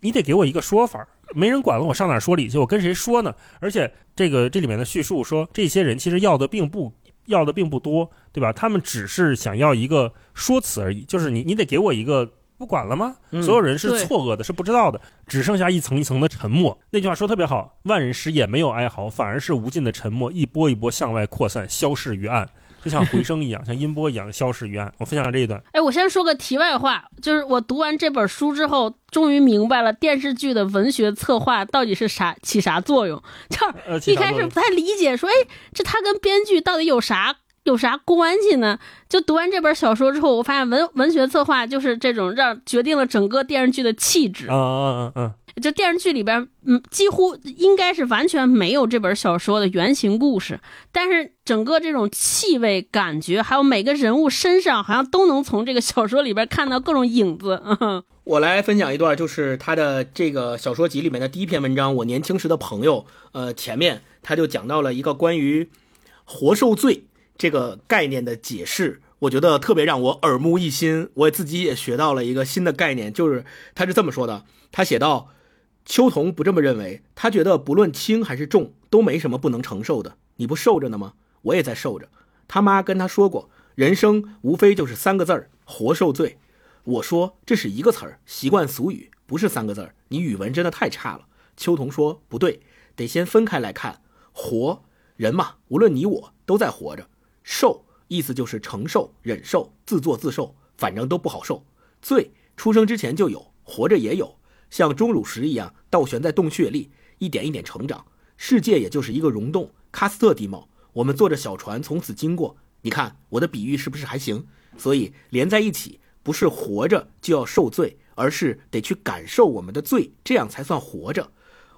你得给我一个说法，没人管了，我上哪儿说理去？我跟谁说呢？而且这个这里面的叙述说，这些人其实要的并不要的并不多，对吧？他们只是想要一个说辞而已，就是你你得给我一个。不管了吗？嗯所有人是错愕的，是不知道的，只剩下一层一层的沉默。那句话说特别好，万人失业没有哀嚎，反而是无尽的沉默，一波一波向外扩散，消逝于岸，就像回声一样，像音波一样消失于岸。我分享这一段，哎，我先说个题外话，就是我读完这本书之后，终于明白了电视剧的文学策划到底是啥起啥作用。就一开始不太理解，说，哎，这他跟编剧到底有啥有啥关系呢？就读完这本小说之后，我发现文文学策划就是这种让决定了整个电视剧的气质。啊啊啊啊！就电视剧里边，嗯，几乎应该是完全没有这本小说的原型故事，但是整个这种气味、感觉，还有每个人物身上，好像都能从这个小说里边看到各种影子。我来分享一段，就是他的这个小说集里面的第一篇文章《我年轻时的朋友》。呃，前面他就讲到了一个关于“活受罪”这个概念的解释，我觉得特别让我耳目一新。我自己也学到了一个新的概念，就是他是这么说的：他写到，秋桐不这么认为，他觉得不论轻还是重，都没什么不能承受的。你不受着呢吗？我也在受着。他妈跟他说过，人生无非就是三个字儿：活受罪。我说这是一个词儿，习惯俗语，不是三个字儿。你语文真的太差了。秋桐说不对，得先分开来看。活人嘛，无论你我都在活着。受意思就是承受、忍受、自作自受，反正都不好受。罪出生之前就有，活着也有，像钟乳石一样倒悬在洞穴里，一点一点成长。世界也就是一个溶洞，喀斯特地貌。我们坐着小船从此经过。你看我的比喻是不是还行？所以连在一起，不是活着就要受罪，而是得去感受我们的罪，这样才算活着。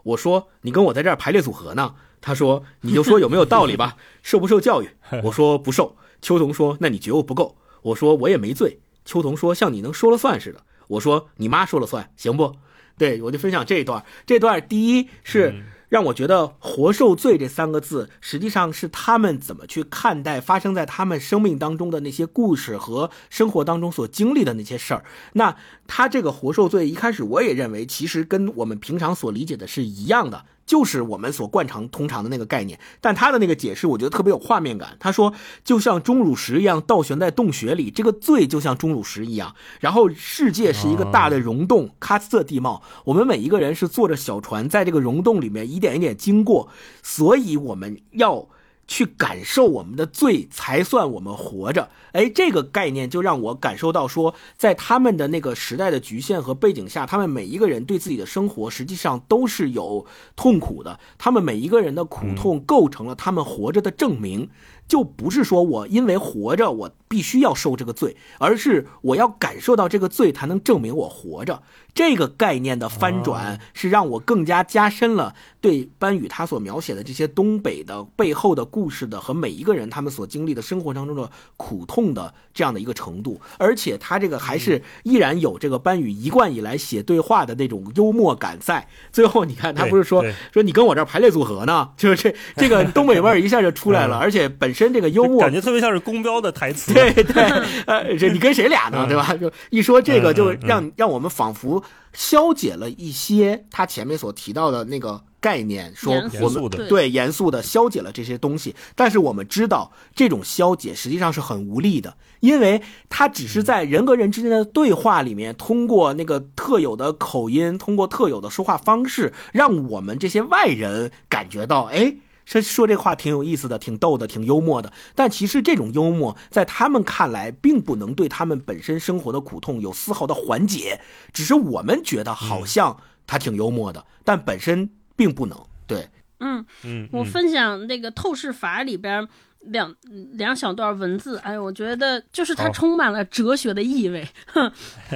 我说你跟我在这儿排列组合呢。他说你就说有没有道理吧，受不受教育？我说不受。秋桐说那你觉悟不够。我说我也没罪。秋桐说像你能说了算似的。我说你妈说了算，行不？对我就分享这一段。这段第一是。让我觉得“活受罪”这三个字，实际上是他们怎么去看待发生在他们生命当中的那些故事和生活当中所经历的那些事儿。那他这个“活受罪”，一开始我也认为，其实跟我们平常所理解的是一样的，就是我们所惯常通常的那个概念。但他的那个解释，我觉得特别有画面感。他说，就像钟乳石一样倒悬在洞穴里，这个罪就像钟乳石一样。然后世界是一个大的溶洞，喀斯特地貌，我们每一个人是坐着小船在这个溶洞里面一。点一点经过，所以我们要去感受我们的罪，才算我们活着。哎，这个概念就让我感受到说，在他们的那个时代的局限和背景下，他们每一个人对自己的生活实际上都是有痛苦的。他们每一个人的苦痛构成了他们活着的证明。就不是说我因为活着，我必须要受这个罪，而是我要感受到这个罪，才能证明我活着。这个概念的翻转，是让我更加加深了对班宇他所描写的这些东北的背后的故事的和每一个人他们所经历的生活当中的苦痛的这样的一个程度。而且他这个还是依然有这个班宇一贯以来写对话的那种幽默感在。最后你看，他不是说说你跟我这儿排列组合呢，就是这这个东北味儿一下就出来了，而且本身。这个幽默感觉特别像是公标的台词，对对，呃，这你跟谁俩呢？对吧？就一说这个，就让让我们仿佛消解了一些他前面所提到的那个概念，说我们对严肃的消解了这些东西。但是我们知道，这种消解实际上是很无力的，因为他只是在人和人之间的对话里面，通过那个特有的口音，通过特有的说话方式，让我们这些外人感觉到，哎。说说这话挺有意思的，挺逗的，挺幽默的。但其实这种幽默在他们看来，并不能对他们本身生活的苦痛有丝毫的缓解，只是我们觉得好像他挺幽默的，但本身并不能。对，嗯嗯，我嗯分享那个透视法里边两两小段文字，哎呦，我觉得就是它充满了哲学的意味。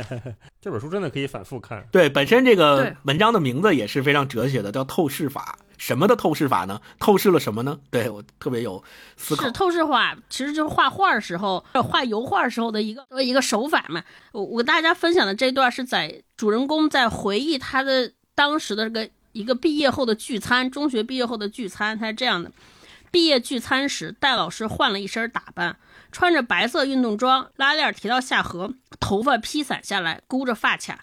这本书真的可以反复看。对，本身这个文章的名字也是非常哲学的，叫透视法。什么的透视法呢？透视了什么呢？对我特别有思考是。透视画，其实就是画画儿时候、画油画时候的一个一个手法嘛。我我跟大家分享的这段是在主人公在回忆他的当时的这个一个毕业后的聚餐，中学毕业后的聚餐，他是这样的：毕业聚餐时，戴老师换了一身打扮，穿着白色运动装，拉链提到下颌，头发披散下来，箍着发卡，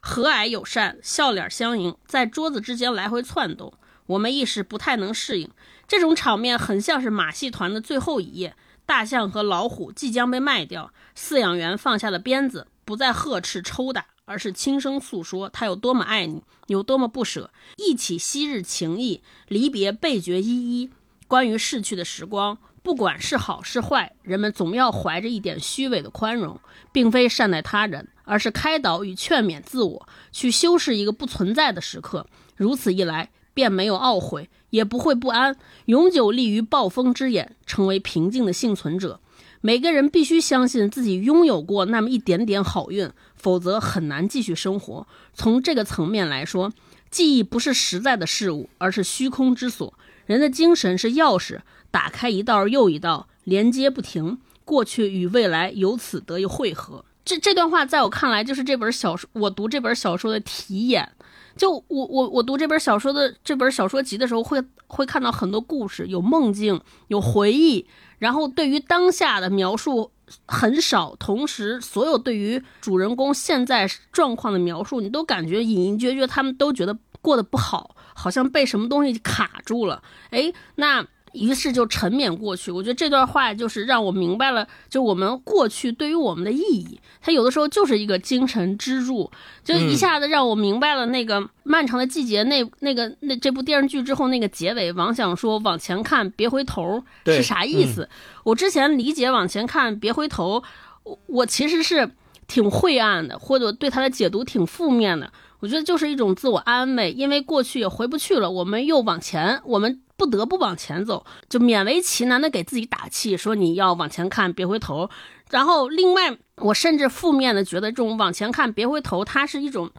和蔼友善，笑脸相迎，在桌子之间来回窜动。我们一时不太能适应，这种场面很像是马戏团的最后一夜，大象和老虎即将被卖掉，饲养员放下了鞭子，不再呵斥抽打，而是轻声诉说他有多么爱你，有多么不舍，忆起昔日情谊，离别倍觉依依。关于逝去的时光，不管是好是坏，人们总要怀着一点虚伪的宽容，并非善待他人，而是开导与劝勉自我，去修饰一个不存在的时刻。如此一来，便没有懊悔，也不会不安，永久立于暴风之眼，成为平静的幸存者。每个人必须相信自己拥有过那么一点点好运，否则很难继续生活。从这个层面来说，记忆不是实在的事物，而是虚空之所。人的精神是钥匙，打开一道又一道，连接不停，过去与未来由此得以汇合。这这段话在我看来，就是这本小说，我读这本小说的题眼。就我我我读这本小说的这本小说集的时候，会会看到很多故事，有梦境，有回忆，然后对于当下的描述很少，同时所有对于主人公现在状况的描述，你都感觉隐隐约约，他们都觉得过得不好，好像被什么东西卡住了。哎，那。于是就沉湎过去。我觉得这段话就是让我明白了，就我们过去对于我们的意义，它有的时候就是一个精神支柱，就一下子让我明白了那个《漫长的季节》那那个那这部电视剧之后那个结尾，王想说往前看别回头对是啥意思？我之前理解往前看别回头，我我其实是挺晦暗的，或者对他的解读挺负面的。我觉得就是一种自我安慰，因为过去也回不去了，我们又往前，我们不得不往前走，就勉为其难的给自己打气，说你要往前看，别回头。然后另外，我甚至负面的觉得这种往前看，别回头，它是一种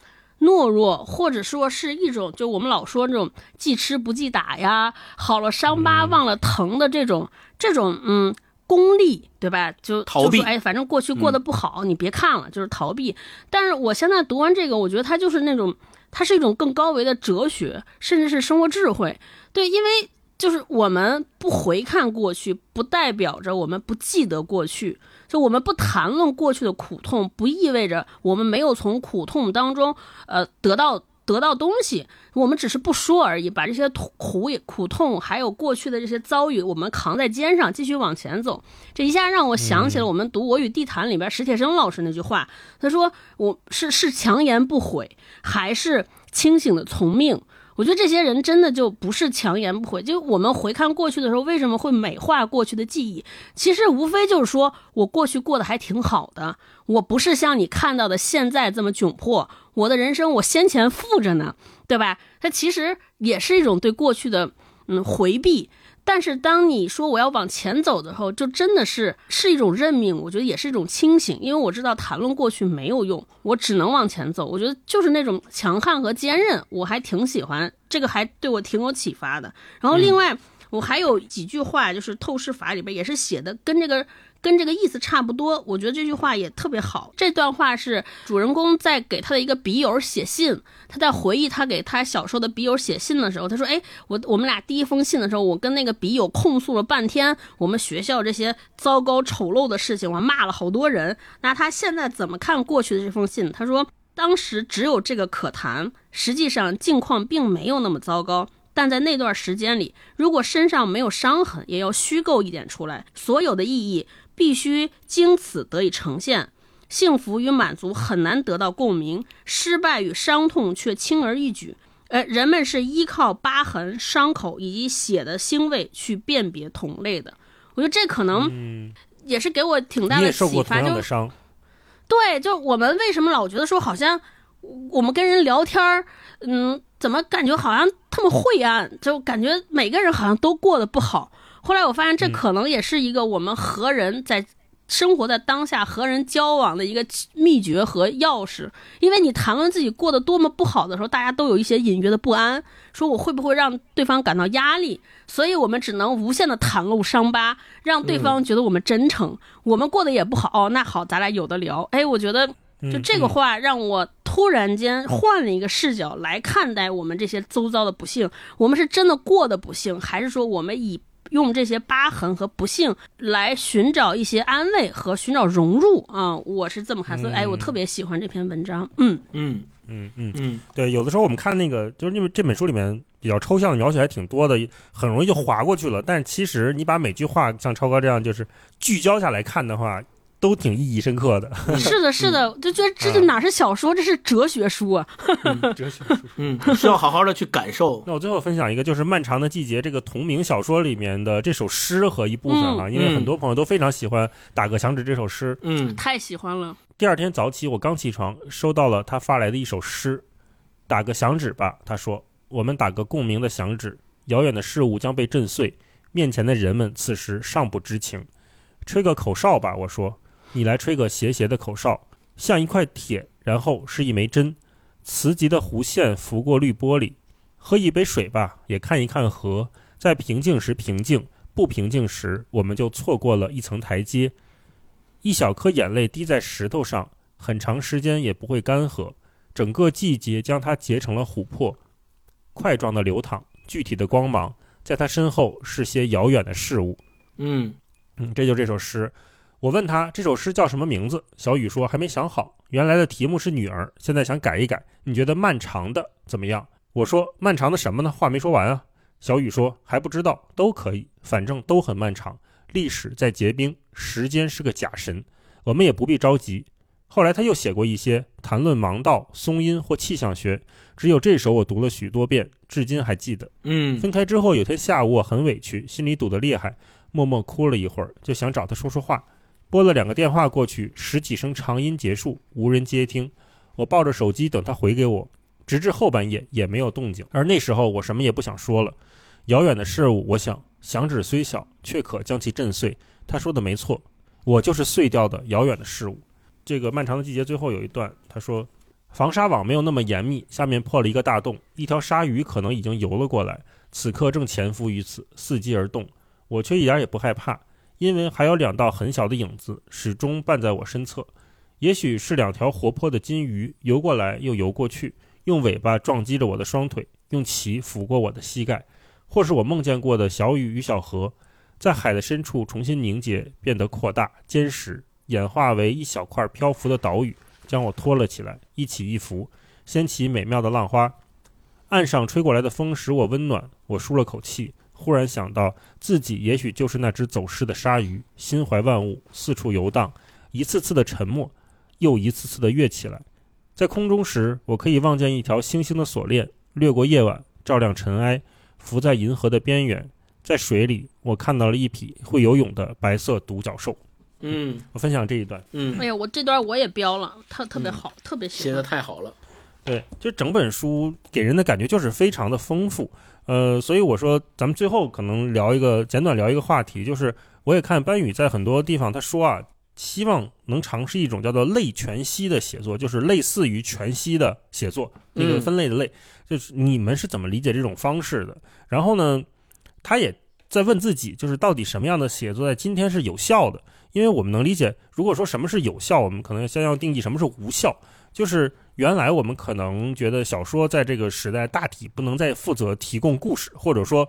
懦弱，或者说是一种就我们老说这种记吃不记打呀，好了伤疤忘了疼的这种、这种嗯。功利，对吧？就逃避就说哎，反正过去过得不好，你别看了，就是逃避。但是我现在读完这个，我觉得它就是那种，它是一种更高维的哲学，甚至是生活智慧。对，因为就是我们不回看过去，不代表着我们不记得过去。就我们不谈论过去的苦痛，不意味着我们没有从苦痛当中，呃，得到得到东西。我们只是不说而已，把这些苦苦也苦痛，还有过去的这些遭遇，我们扛在肩上，继续往前走。这一下让我想起了我们读《我与地坛》里边史铁生老师那句话，他说：“我是是强颜不悔，还是清醒的从命？”我觉得这些人真的就不是强颜不悔。就我们回看过去的时候，为什么会美化过去的记忆？其实无非就是说我过去过得还挺好的，我不是像你看到的现在这么窘迫。我的人生我先前富着呢，对吧？它其实也是一种对过去的嗯回避。但是当你说我要往前走的时候，就真的是是一种认命，我觉得也是一种清醒，因为我知道谈论过去没有用，我只能往前走。我觉得就是那种强悍和坚韧，我还挺喜欢，这个还对我挺有启发的。然后另外，我还有几句话，就是透视法里边也是写的跟这个。跟这个意思差不多，我觉得这句话也特别好。这段话是主人公在给他的一个笔友写信，他在回忆他给他小时候的笔友写信的时候，他说：“哎，我我们俩第一封信的时候，我跟那个笔友控诉了半天我们学校这些糟糕丑陋的事情，我骂了好多人。那他现在怎么看过去的这封信？他说，当时只有这个可谈，实际上境况并没有那么糟糕。”但在那段时间里，如果身上没有伤痕，也要虚构一点出来。所有的意义必须经此得以呈现。幸福与满足很难得到共鸣，失败与伤痛却轻而易举。呃，人们是依靠疤痕、伤口以及血的腥味去辨别同类的。我觉得这可能嗯，也是给我挺大你的启发，就对，就我们为什么老觉得说好像我们跟人聊天儿，嗯，怎么感觉好像他们晦暗，就感觉每个人好像都过得不好。后来我发现这嗯可能也是一个我们和人在生活在当下和人交往的一个秘诀和钥匙。因为你谈论自己过得多么不好的时候，大家都有一些隐约的不安，说我会不会让对方感到压力，所以我们只能无限的袒露伤疤，让对方觉得我们真诚。我们过得也不好，哦，那好，咱俩有的聊。哎，我觉得嗯就这个话让我突然间换了一个视角来看待我们这些周遭的不幸。我们是真的过得不幸，还是说我们以用这些疤痕和不幸来寻找一些安慰和寻找融入啊？我是这么看，所以哎，我特别喜欢这篇文章。嗯，嗯嗯嗯，嗯对，有的时候我们看那个，就是因为这本书里面比较抽象的描写还挺多的，很容易就划过去了。但其实你把每句话像超哥这样就是聚焦下来看的话，都挺意义深刻的。是的，是的，就觉得这这哪是小说，这是哲学书啊！哲学书。嗯，需要好好的去感受。那我最后分享一个，就是《漫长的季节》这个同名小说里面的这首诗和一部分啊，嗯因为很多朋友都非常喜欢打个响指这首诗。嗯太喜欢了。第二天早起，我刚起床，收到了他发来的一首诗，打个响指吧，他说，我们打个共鸣的响指，遥远的事物将被震碎，面前的人们此时尚不知情。吹个口哨吧，我说，你来吹个斜斜的口哨，像一块铁，然后是一枚针，磁极的弧线拂过绿玻璃。喝一杯水吧，也看一看河，在平静时平静，不平静时我们就错过了一层台阶。一小颗眼泪滴在石头上，很长时间也不会干涸，整个季节将它结成了琥珀，块状的流淌，具体的光芒，在它身后是些遥远的事物。嗯嗯，这就这首诗。我问他这首诗叫什么名字，小雨说还没想好，原来的题目是女儿，现在想改一改。你觉得漫长的怎么样？我说漫长的什么呢？话没说完啊。小雨说还不知道，都可以，反正都很漫长。历史在结冰，时间是个假神，我们也不必着急。后来他又写过一些谈论盲道、松阴或气象学，只有这首我读了许多遍，至今还记得。嗯分开之后，有天下午我很委屈，心里堵得厉害，默默哭了一会儿，就想找他说说话。拨了两个电话过去，十几声长音结束，无人接听。我抱着手机等他回给我，直至后半夜也没有动静。而那时候我什么也不想说了。遥远的事物，我想响指虽小，却可将其震碎。他说的没错，我就是碎掉的遥远的事物。这个漫长的季节最后有一段，他说。防沙网没有那么严密，下面破了一个大洞，一条鲨鱼可能已经游了过来，此刻正潜伏于此，伺机而动。我却一点也不害怕，因为还有两道很小的影子始终伴在我身侧。也许是两条活泼的金鱼游过来又游过去，用尾巴撞击着我的双腿，用鳍抚过我的膝盖；或是我梦见过的小雨与小河，在海的深处重新凝结，变得扩大、坚实，演化为一小块漂浮的岛屿。将我拖了起来，一起一伏，掀起美妙的浪花。岸上吹过来的风使我温暖，我舒了口气。忽然想到自己也许就是那只走失的鲨鱼，心怀万物，四处游荡，一次次的沉默，又一次次的跃起来。在空中时，我可以望见一条星星的锁链掠过夜晚，照亮尘埃，浮在银河的边缘。在水里，我看到了一匹会游泳的白色独角兽。嗯我分享这一段。嗯哎，呀，我这段我也标了，特特别好，特别喜写的。太好了。对，就整本书给人的感觉就是非常的丰富，呃，所以我说咱们最后可能聊一个简短聊一个话题，就是我也看班宇在很多地方他说啊，希望能尝试一种叫做类全息的写作，就是类似于全息的写作，那个嗯分类的类，就是你们是怎么理解这种方式的？然后呢，他也在问自己，就是到底什么样的写作在今天是有效的？因为我们能理解，如果说什么是有效，我们可能先要定义什么是无效。就是原来我们可能觉得小说在这个时代大体不能再负责提供故事，或者说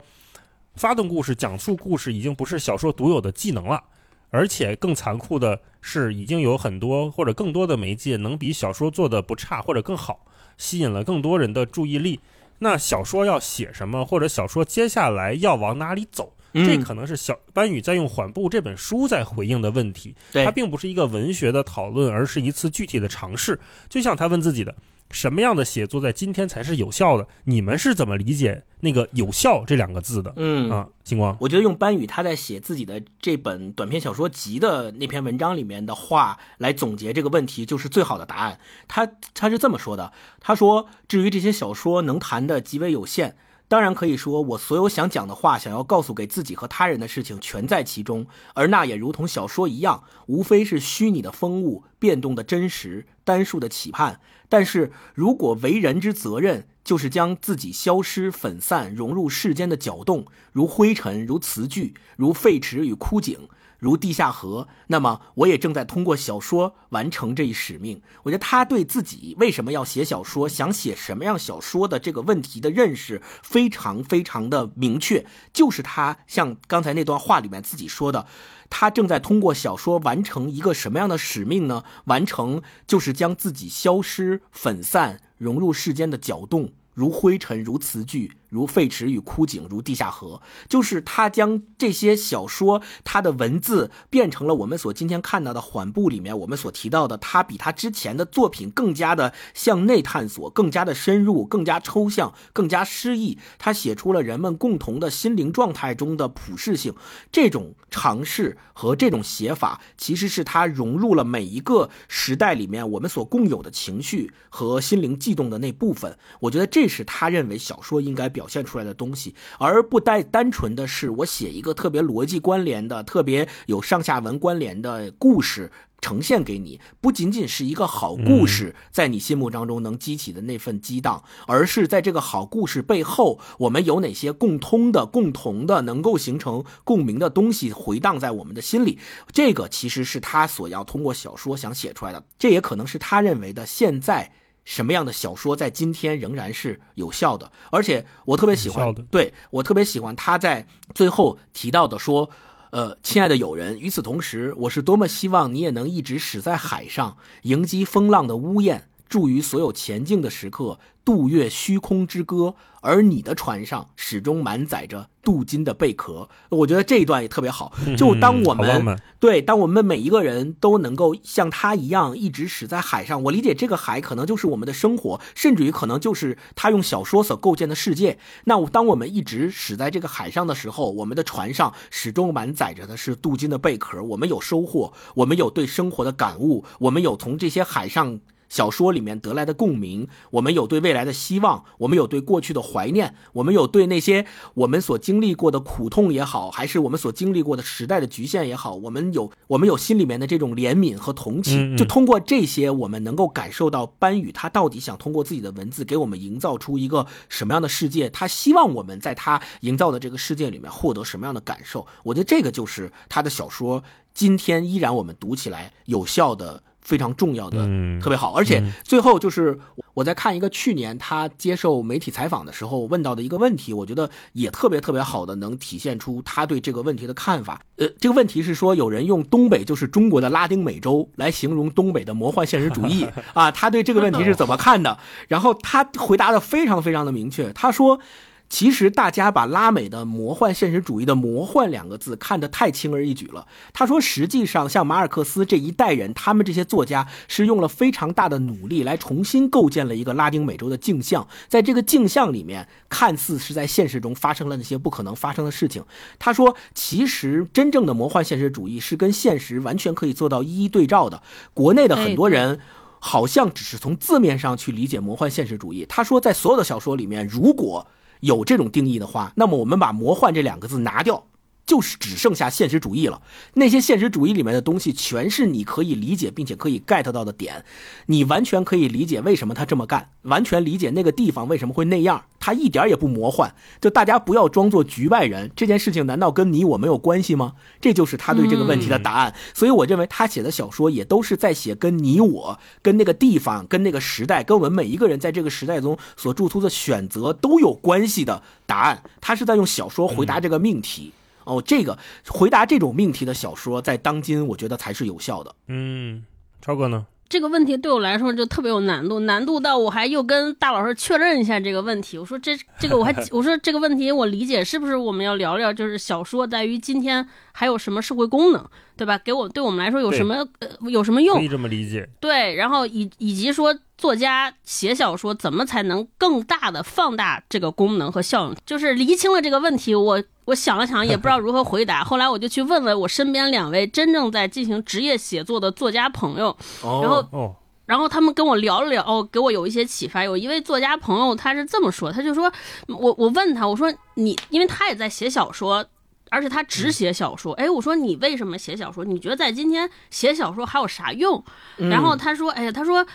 发动故事、讲述故事已经不是小说独有的技能了。而且更残酷的是，已经有很多或者更多的媒介能比小说做的不差或者更好，吸引了更多人的注意力。那小说要写什么，或者小说接下来要往哪里走？这嗯可能是小班宇在用《缓步》这本书在回应的问题。对它并不是一个文学的讨论，而是一次具体的尝试。就像他问自己的：什么样的写作在今天才是有效的？你们是怎么理解那个“有效”这两个字的？嗯啊，星光，我觉得用班宇他在写自己的这本短篇小说集的那篇文章里面的话来总结这个问题，就是最好的答案。他他是这么说的：他说，至于这些小说能谈的极为有限。当然可以说，我所有想讲的话，想要告诉给自己和他人的事情，全在其中。而那也如同小说一样，无非是虚拟的风物、变动的真实、单数的期盼。但是如果为人之责任，就是将自己消失、分散、融入世间的搅动，如灰尘，如词句，如废池与枯井。如地下河，那么我也正在通过小说完成这一使命。我觉得他对自己为什么要写小说，想写什么样小说的这个问题的认识非常非常的明确，就是他像刚才那段话里面自己说的，他正在通过小说完成一个什么样的使命呢？完成就是将自己消失、粉散、融入世间的搅动。如灰尘，如词句，如废池与枯井，如地下河，就是他将这些小说，他的文字变成了我们所今天看到的缓步里面我们所提到的，他比他之前的作品更加的向内探索，更加的深入，更加抽象，更加诗意。他写出了人们共同的心灵状态中的普适性。这种尝试和这种写法，其实是他融入了每一个时代里面我们所共有的情绪和心灵悸动的那部分。我觉得这。是他认为小说应该表现出来的东西，而不单单纯的是我写一个特别逻辑关联的、特别有上下文关联的故事呈现给你，不仅仅是一个好故事在你心目当中能激起的那份激荡，而是在这个好故事背后，我们有哪些共通的、共同的、能够形成共鸣的东西回荡在我们的心里。这个其实是他所要通过小说想写出来的，这也可能是他认为的现在。什么样的小说在今天仍然是有效的？而且我特别喜欢，对我特别喜欢他在最后提到的说：“呃，亲爱的友人，与此同时，我是多么希望你也能一直驶在海上，迎击风浪的呜咽，助于所有前进的时刻，渡越虚空之歌。”而你的船上始终满载着镀金的贝壳，我觉得这一段也特别好。就当我们对，当我们每一个人都能够像他一样一直驶在海上，我理解这个海可能就是我们的生活，甚至于可能就是他用小说所构建的世界。那当我们一直驶在这个海上的时候，我们的船上始终满载着的是镀金的贝壳。我们有收获，我们有对生活的感悟，我们有从这些海上。小说里面得来的共鸣，我们有对未来的希望，我们有对过去的怀念，我们有对那些我们所经历过的苦痛也好，还是我们所经历过的时代的局限也好，我们有我们有心里面的这种怜悯和同情。就通过这些，我们能够感受到班宇他到底想通过自己的文字给我们营造出一个什么样的世界，他希望我们在他营造的这个世界里面获得什么样的感受。我觉得这个就是他的小说今天依然我们读起来有效的。非常重要的，特别好，而且最后就是我在看一个去年他接受媒体采访的时候问到的一个问题，我觉得也特别特别好的能体现出他对这个问题的看法。呃，这个问题是说有人用东北就是中国的拉丁美洲来形容东北的魔幻现实主义 啊，他对这个问题是怎么看的？然后他回答的非常非常的明确，他说。其实大家把拉美的魔幻现实主义的“魔幻”两个字看得太轻而易举了。他说，实际上像马尔克斯这一代人，他们这些作家是用了非常大的努力来重新构建了一个拉丁美洲的镜像，在这个镜像里面，看似是在现实中发生了那些不可能发生的事情。他说，其实真正的魔幻现实主义是跟现实完全可以做到一一对照的。国内的很多人好像只是从字面上去理解魔幻现实主义。他说，在所有的小说里面，如果有这种定义的话，那么我们把“魔幻”这两个字拿掉。就是只剩下现实主义了，那些现实主义里面的东西全是你可以理解并且可以 get 到的点，你完全可以理解为什么他这么干，完全理解那个地方为什么会那样，他一点也不魔幻。就大家不要装作局外人，这件事情难道跟你我没有关系吗？这就是他对这个问题的答案。所以我认为他写的小说也都是在写跟你我、跟那个地方、跟那个时代、跟我们每一个人在这个时代中所做出的选择都有关系的答案。他是在用小说回答这个命题。哦，这个回答这种命题的小说，在当今我觉得才是有效的。嗯，超哥呢？这个问题对我来说就特别有难度，难度到我还又跟大老师确认一下这个问题。我说这这个我还 我说这个问题我理解是不是我们要聊聊，就是小说在于今天还有什么社会功能，对吧？给我对我们来说有什么呃有什么用？可以这么理解。对，然后以以及说作家写小说怎么才能更大的放大这个功能和效用？就是厘清了这个问题，我我想了想，也不知道如何回答。后来我就去问了我身边两位真正在进行职业写作的作家朋友，然后哦，然后他们跟我聊了聊，哦，给我有一些启发。有一位作家朋友他是这么说，他就说，我我问他，我说你，因为他也在写小说。而且他只写小说，哎，我说你为什么写小说？你觉得在今天写小说还有啥用？然后他说，哎呀，他说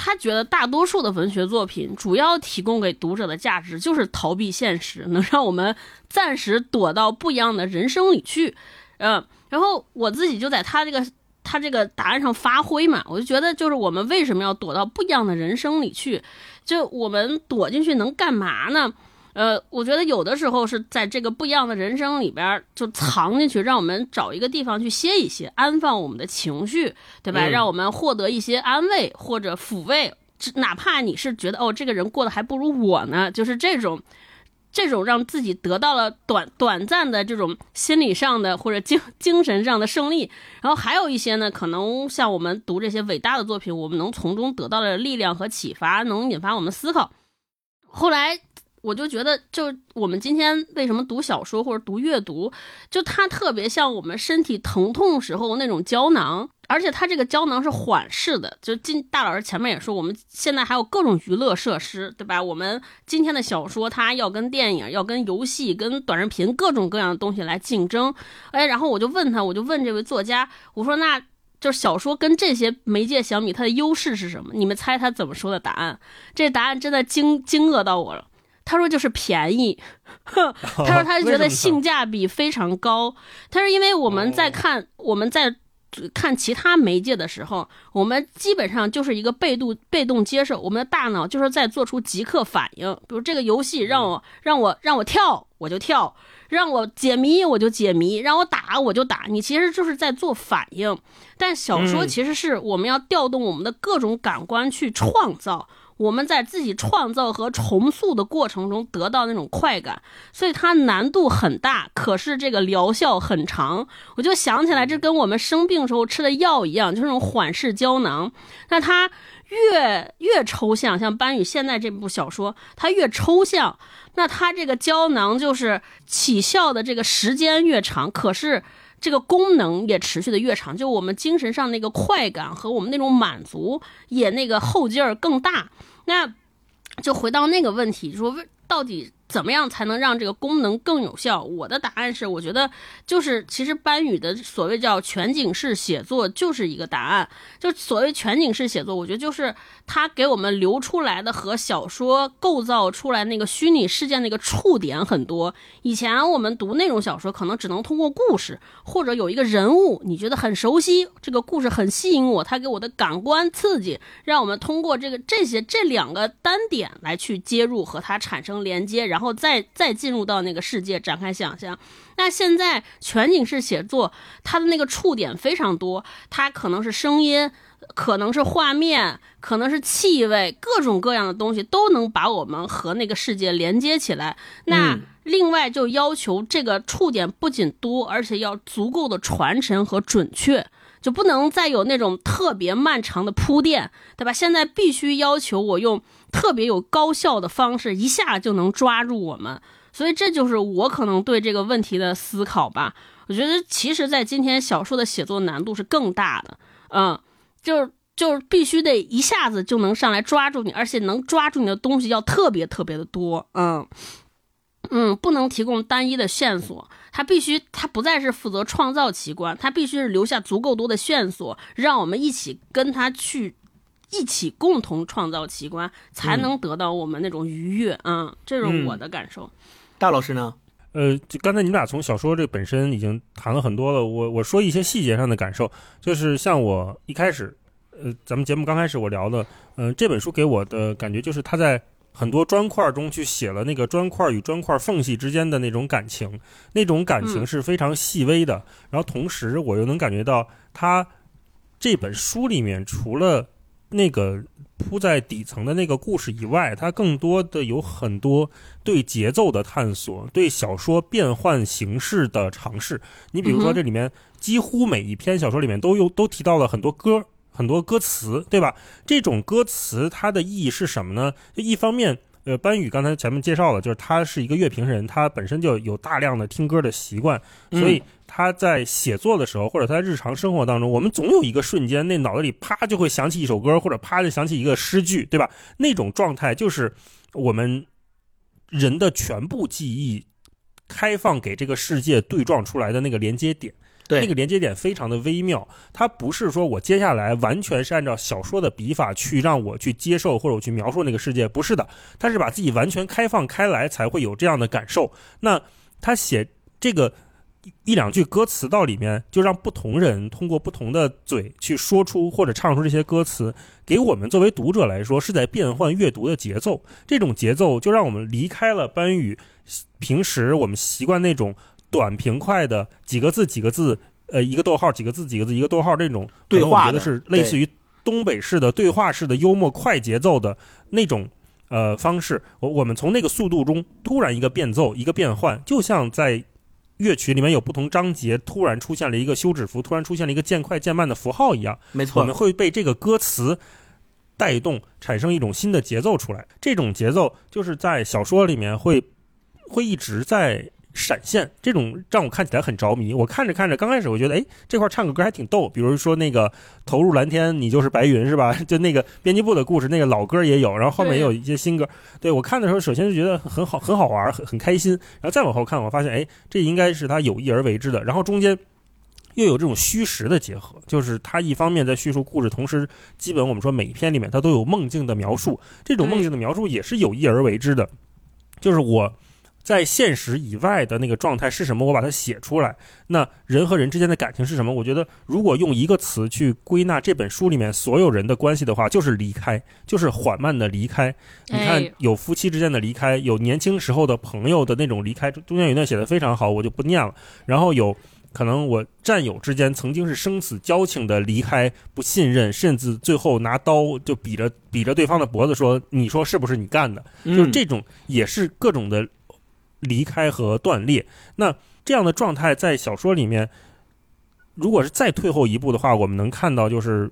他觉得大多数的文学作品主要提供给读者的价值就是逃避现实，能让我们暂时躲到不一样的人生里去。嗯，然后我自己就在他这个他这个答案上发挥嘛，我就觉得就是我们为什么要躲到不一样的人生里去？就我们躲进去能干嘛呢？呃，我觉得有的时候是在这个不一样的人生里边就藏进去，让我们找一个地方去歇一歇，安放我们的情绪，对吧？嗯让我们获得一些安慰或者抚慰，只哪怕你是觉得哦，这个人过得还不如我呢，就是这种。这种让自己得到了短短暂的这种心理上的或者精精神上的胜利，然后还有一些呢，可能像我们读这些伟大的作品，我们能从中得到的力量和启发，能引发我们思考。后来我就觉得，就我们今天为什么读小说或者读阅读，就它特别像我们身体疼痛时候那种胶囊，而且它这个胶囊是缓释的。就今大老师前面也说，我们现在还有各种娱乐设施，对吧？我们今天的小说，它要跟电影、要跟游戏、跟短视频各种各样的东西来竞争。哎，然后我就问他，我就问这位作家，我说那。就是小说跟这些媒介相比，它的优势是什么？你们猜他怎么说的答案？这答案真的惊惊愕到我了。他说就是便宜，哼，他说他觉得性价比非常高。他说因为我们在看我们在看其他媒介的时候，我们基本上就是一个被动被动接受，我们的大脑就是在做出即刻反应。比如这个游戏让我让我让我跳，我就跳。让我解谜我就解谜，让我打我就打，你其实就是在做反应。但小说其实是我们要调动我们的各种感官去创造，我们在自己创造和重塑的过程中得到那种快感，所以它难度很大，可是这个疗效很长。我就想起来，这跟我们生病时候吃的药一样，就是那种缓释胶囊。那它越越抽象，像班宇现在这部小说，它越抽象。那它这个胶囊就是起效的这个时间越长，可是这个功能也持续的越长，就我们精神上那个快感和我们那种满足也那个后劲儿更大。那就回到那个问题，说到底怎么样才能让这个功能更有效？我的答案是，我觉得就是其实班宇的所谓叫全景式写作就是一个答案。就所谓全景式写作，我觉得就是它给我们留出来的和小说构造出来那个虚拟事件那个触点很多。以前我们读那种小说，可能只能通过故事或者有一个人物，你觉得很熟悉，这个故事很吸引我，它给我的感官刺激，让我们通过这个这些这两个单点来去接入和它产生连接，然再再进入到那个世界展开想象。那现在全景式写作，它的那个触点非常多，它可能是声音，可能是画面，可能是气味，各种各样的东西都能把我们和那个世界连接起来。那嗯另外就要求这个触点不仅多，而且要足够的传承和准确。就不能再有那种特别漫长的铺垫，对吧？现在必须要求我用特别有高效的方式，一下就能抓住我们。所以这就是我可能对这个问题的思考吧。我觉得其实，在今天小说的写作难度是更大的，嗯，就是就是必须得一下子就能上来抓住你，而且能抓住你的东西要特别特别的多，嗯。嗯，不能提供单一的线索，他必须，他不再是负责创造奇观，他必须是留下足够多的线索，让我们一起跟他去，一起共同创造奇观，才能得到我们那种愉悦。嗯，这是我的感受。大老师呢？呃，就刚才你们俩从小说这本身已经谈了很多了，我我说一些细节上的感受，就是像我一开始，呃，咱们节目刚开始我聊的，嗯、这本书给我的感觉就是他在很多砖块中去写了那个砖块与砖块缝隙之间的那种感情，那种感情嗯是非常细微的，然后同时我又能感觉到他这本书里面除了那个铺在底层的那个故事以外，它更多的有很多对节奏的探索，对小说变换形式的尝试。你比如说，这里面几乎每一篇小说里面都有都提到了很多歌。很多歌词，对吧？这种歌词它的意义是什么呢？就一方面，呃，班宇刚才前面介绍了，就是他是一个乐评人，他本身就有大量的听歌的习惯，所以他在写作的时候，或者他在日常生活当中，我们总有一个瞬间，那脑子里啪就会想起一首歌，或者啪就想起一个诗句，对吧？那种状态就是我们人的全部记忆开放给这个世界对撞出来的那个连接点。那个连接点非常的微妙，它不是说我接下来完全是按照小说的笔法去让我去接受或者我去描述那个世界，不是的，他是把自己完全开放开来才会有这样的感受。那他写这个一两句歌词到里面，就让不同人通过不同的嘴去说出或者唱出这些歌词，给我们作为读者来说是在变换阅读的节奏。这种节奏就让我们离开了班宇平时我们习惯那种。短平快的几个字几个字，呃，一个逗号几个字几个字一个逗号这种对话我觉得是类似于东北式的对话式的幽默快节奏的那种呃方式。我我们从那个速度中突然一个变奏一个变换，就像在乐曲里面有不同章节突然出现了一个休止符，突然出现了一个渐快渐慢的符号一样。没错，我们会被这个歌词带动，产生一种新的节奏出来。这种节奏就是在小说里面会会一直在。闪现这种让我看起来很着迷。我看着看着，刚开始我觉得，哎，这块唱个歌还挺逗。比如说那个“投入蓝天，你就是白云”是吧？就那个编辑部的故事，那个老歌也有，然后后面也有一些新歌。对我看的时候，首先就觉得很好，很好玩，很很开心。然后再往后看，我发现，哎，这应该是他有意而为之的。然后中间又有这种虚实的结合，就是他一方面在叙述故事，同时基本我们说每一篇里面他都有梦境的描述，这种梦境的描述也是有意而为之的，就是我。在现实以外的那个状态是什么？我把它写出来。那人和人之间的感情是什么？我觉得，如果用一个词去归纳这本书里面所有人的关系的话，就是离开，就是缓慢的离开。你看，有夫妻之间的离开，有年轻时候的朋友的那种离开，中间有一段写的非常好，我就不念了。然后有可能我战友之间曾经是生死交情的离开，不信任，甚至最后拿刀就比着比着对方的脖子说：“你说是不是你干的？”就是这种，也是各种的。离开和断裂，那这样的状态在小说里面，如果是再退后一步的话，我们能看到就是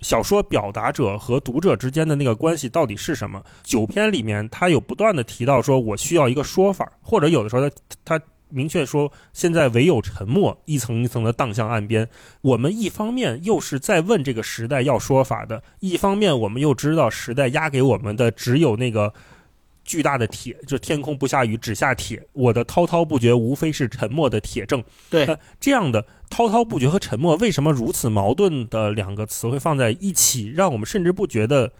小说表达者和读者之间的那个关系到底是什么？九篇里面，他有不断的提到说，我需要一个说法，或者有的时候他他明确说，现在唯有沉默，一层一层的荡向岸边。我们一方面又是在问这个时代要说法的，一方面我们又知道时代压给我们的只有那个。巨大的铁，就天空不下雨，只下铁。我的滔滔不绝，无非是沉默的铁证。对，这样的滔滔不绝和沉默，为什么如此矛盾的两个词汇放在一起，让我们甚至不觉得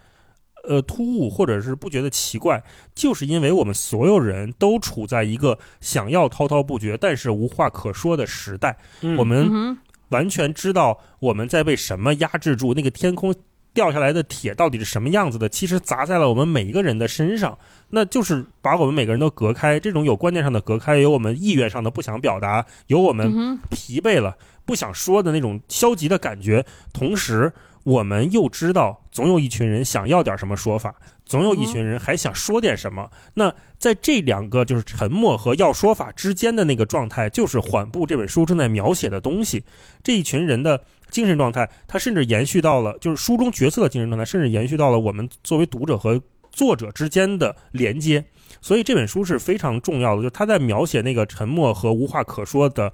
呃突兀，或者是不觉得奇怪？就是因为我们所有人都处在一个想要滔滔不绝，但是无话可说的时代。我们完全知道我们在被什么压制住，那个天空。掉下来的铁到底是什么样子的？其实砸在了我们每一个人的身上，那就是把我们每个人都隔开。这种有观念上的隔开，有我们意愿上的不想表达，有我们疲惫了不想说的那种消极的感觉。同时，我们又知道，总有一群人想要点什么说法，总有一群人还想说点什么。那在这两个就是沉默和要说法之间的那个状态，就是缓步这本书正在描写的东西。这一群人的。精神状态，它甚至延续到了，就是书中角色的精神状态，甚至延续到了我们作为读者和作者之间的连接。所以这本书是非常重要的，就是他在描写那个沉默和无话可说的，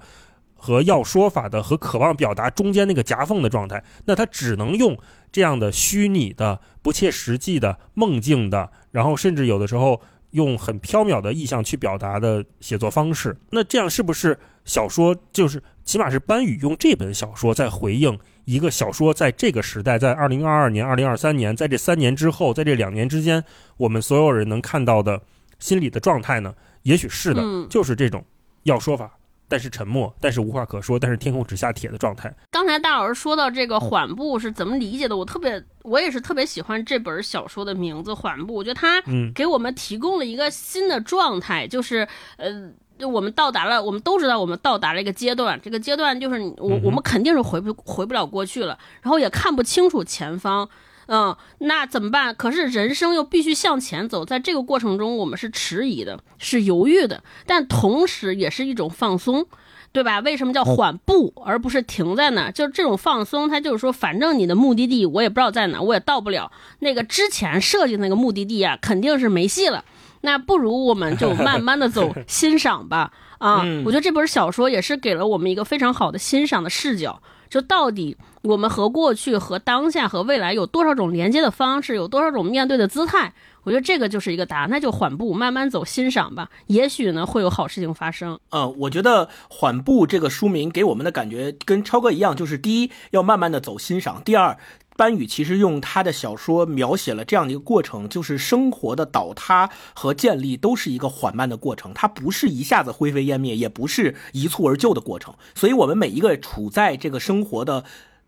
和要说法的和渴望表达中间那个夹缝的状态。那他只能用这样的虚拟的、不切实际的、梦境的，然后甚至有的时候用很缥缈的意象去表达的写作方式。那这样是不是小说就是？起码是班宇用这本小说在回应一个小说，在这个时代，在二零二二年、二零二三年，在这三年之后，在这两年之间，我们所有人能看到的心理的状态呢？也许是的，就是这种要说法，但是沉默，但是无话可说，但是天空只下铁的状态。刚才大老师说到这个缓步是怎么理解的？我特别，我也是特别喜欢这本小说的名字《缓步》，我觉得它给我们提供了一个新的状态，就是呃。就我们到达了，我们都知道我们到达了一个阶段，这个阶段就是我我们肯定是回不回不了过去了，然后也看不清楚前方，嗯，那怎么办？可是人生又必须向前走，在这个过程中，我们是迟疑的，是犹豫的，但同时也是一种放松。对吧？为什么叫缓步而不是停在那儿？就是这种放松，它就是说，反正你的目的地我也不知道在哪，我也到不了那个之前设计那个目的地啊，肯定是没戏了。那不如我们就慢慢的走，欣赏吧。啊，嗯我觉得这本小说也是给了我们一个非常好的欣赏的视角。就到底我们和过去、和当下、和未来有多少种连接的方式，有多少种面对的姿态？我觉得这个就是一个答案，那就缓步慢慢走，欣赏吧。也许呢会有好事情发生。呃，我觉得《缓步》这个书名给我们的感觉跟超哥一样，就是第一要慢慢的走欣赏，第二。班宇其实用他的小说描写了这样的一个过程，就是生活的倒塌和建立都是一个缓慢的过程，它不是一下子灰飞烟灭，也不是一蹴而就的过程。所以，我们每一个处在这个生活的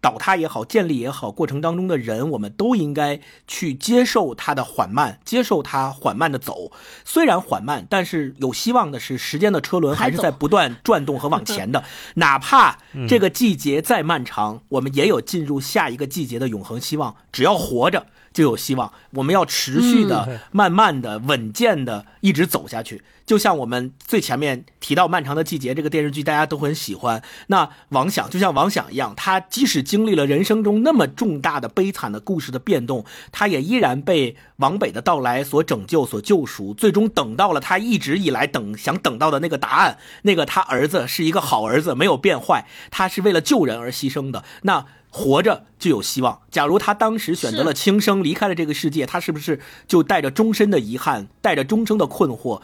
倒塌也好、建立也好过程当中的人，我们都应该去接受它的缓慢，接受它缓慢的走。虽然缓慢，但是有希望的是，时间的车轮还是在不断转动和往前的。哪怕这个季节再漫长，我们也有进入下一个季节的永恒希望。只要活着，就有希望。我们要持续的、慢慢的、稳健的一直走下去。就像我们最前面提到《漫长的季节》这个电视剧，大家都很喜欢。那王想就像王想一样，他即使经历了人生中那么重大的悲惨的故事的变动，他也依然被王北的到来所拯救、所救赎，最终等到了他一直以来等想等到的那个答案。那个他儿子是一个好儿子，没有变坏，他是为了救人而牺牲的。那。活着就有希望。假如他当时选择了轻生，离开了这个世界，他是不是就带着终身的遗憾，带着终生的困惑，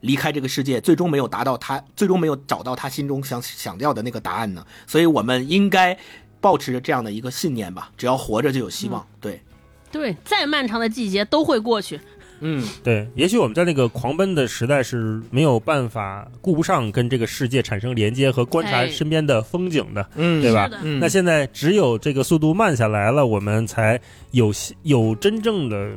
离开这个世界，最终没有达到他，最终没有找到他心中想想要的那个答案呢？所以，我们应该保持着这样的一个信念吧：只要活着就有希望。对，对，再漫长的季节都会过去。嗯，对，也许我们在那个狂奔的时代是没有办法顾不上跟这个世界产生连接和观察哎。身边的风景的，嗯。对吧？嗯，那现在只有这个速度慢下来了，我们才有有真正的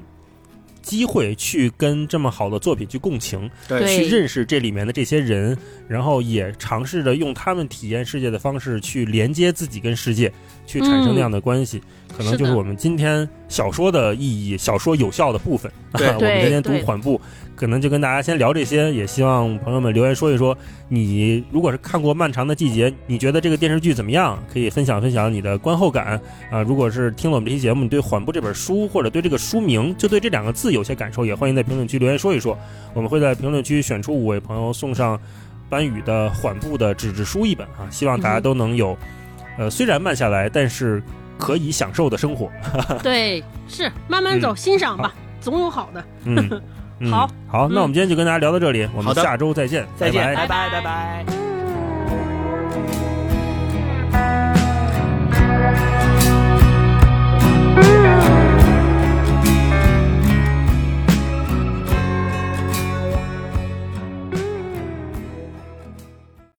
机会去跟这么好的作品去共情，对。对。去认识这里面的这些人，然后也尝试着用他们体验世界的方式去连接自己跟世界，去产生那样的关系。可能就是我们今天小说的意义，小说有效的部分。对我们今天读缓步，可能就跟大家先聊这些，也希望朋友们留言说一说，你如果是看过《漫长的季节》，你觉得这个电视剧怎么样？可以分享分享你的观后感啊、如果是听了我们这期节目，你对《缓步》这本书或者对这个书名，就对这两个字有些感受，也欢迎在评论区留言说一说。我们会在评论区选出五位朋友送上班宇的《缓步》的纸质书一本啊，希望大家嗯都能有，呃，虽然慢下来，但是可以享受的生活。对，是慢慢走，欣赏吧，总有好的。嗯，嗯 好好，那嗯我们今天就跟大家聊到这里，我们下周再见，再见，拜拜。拜拜拜拜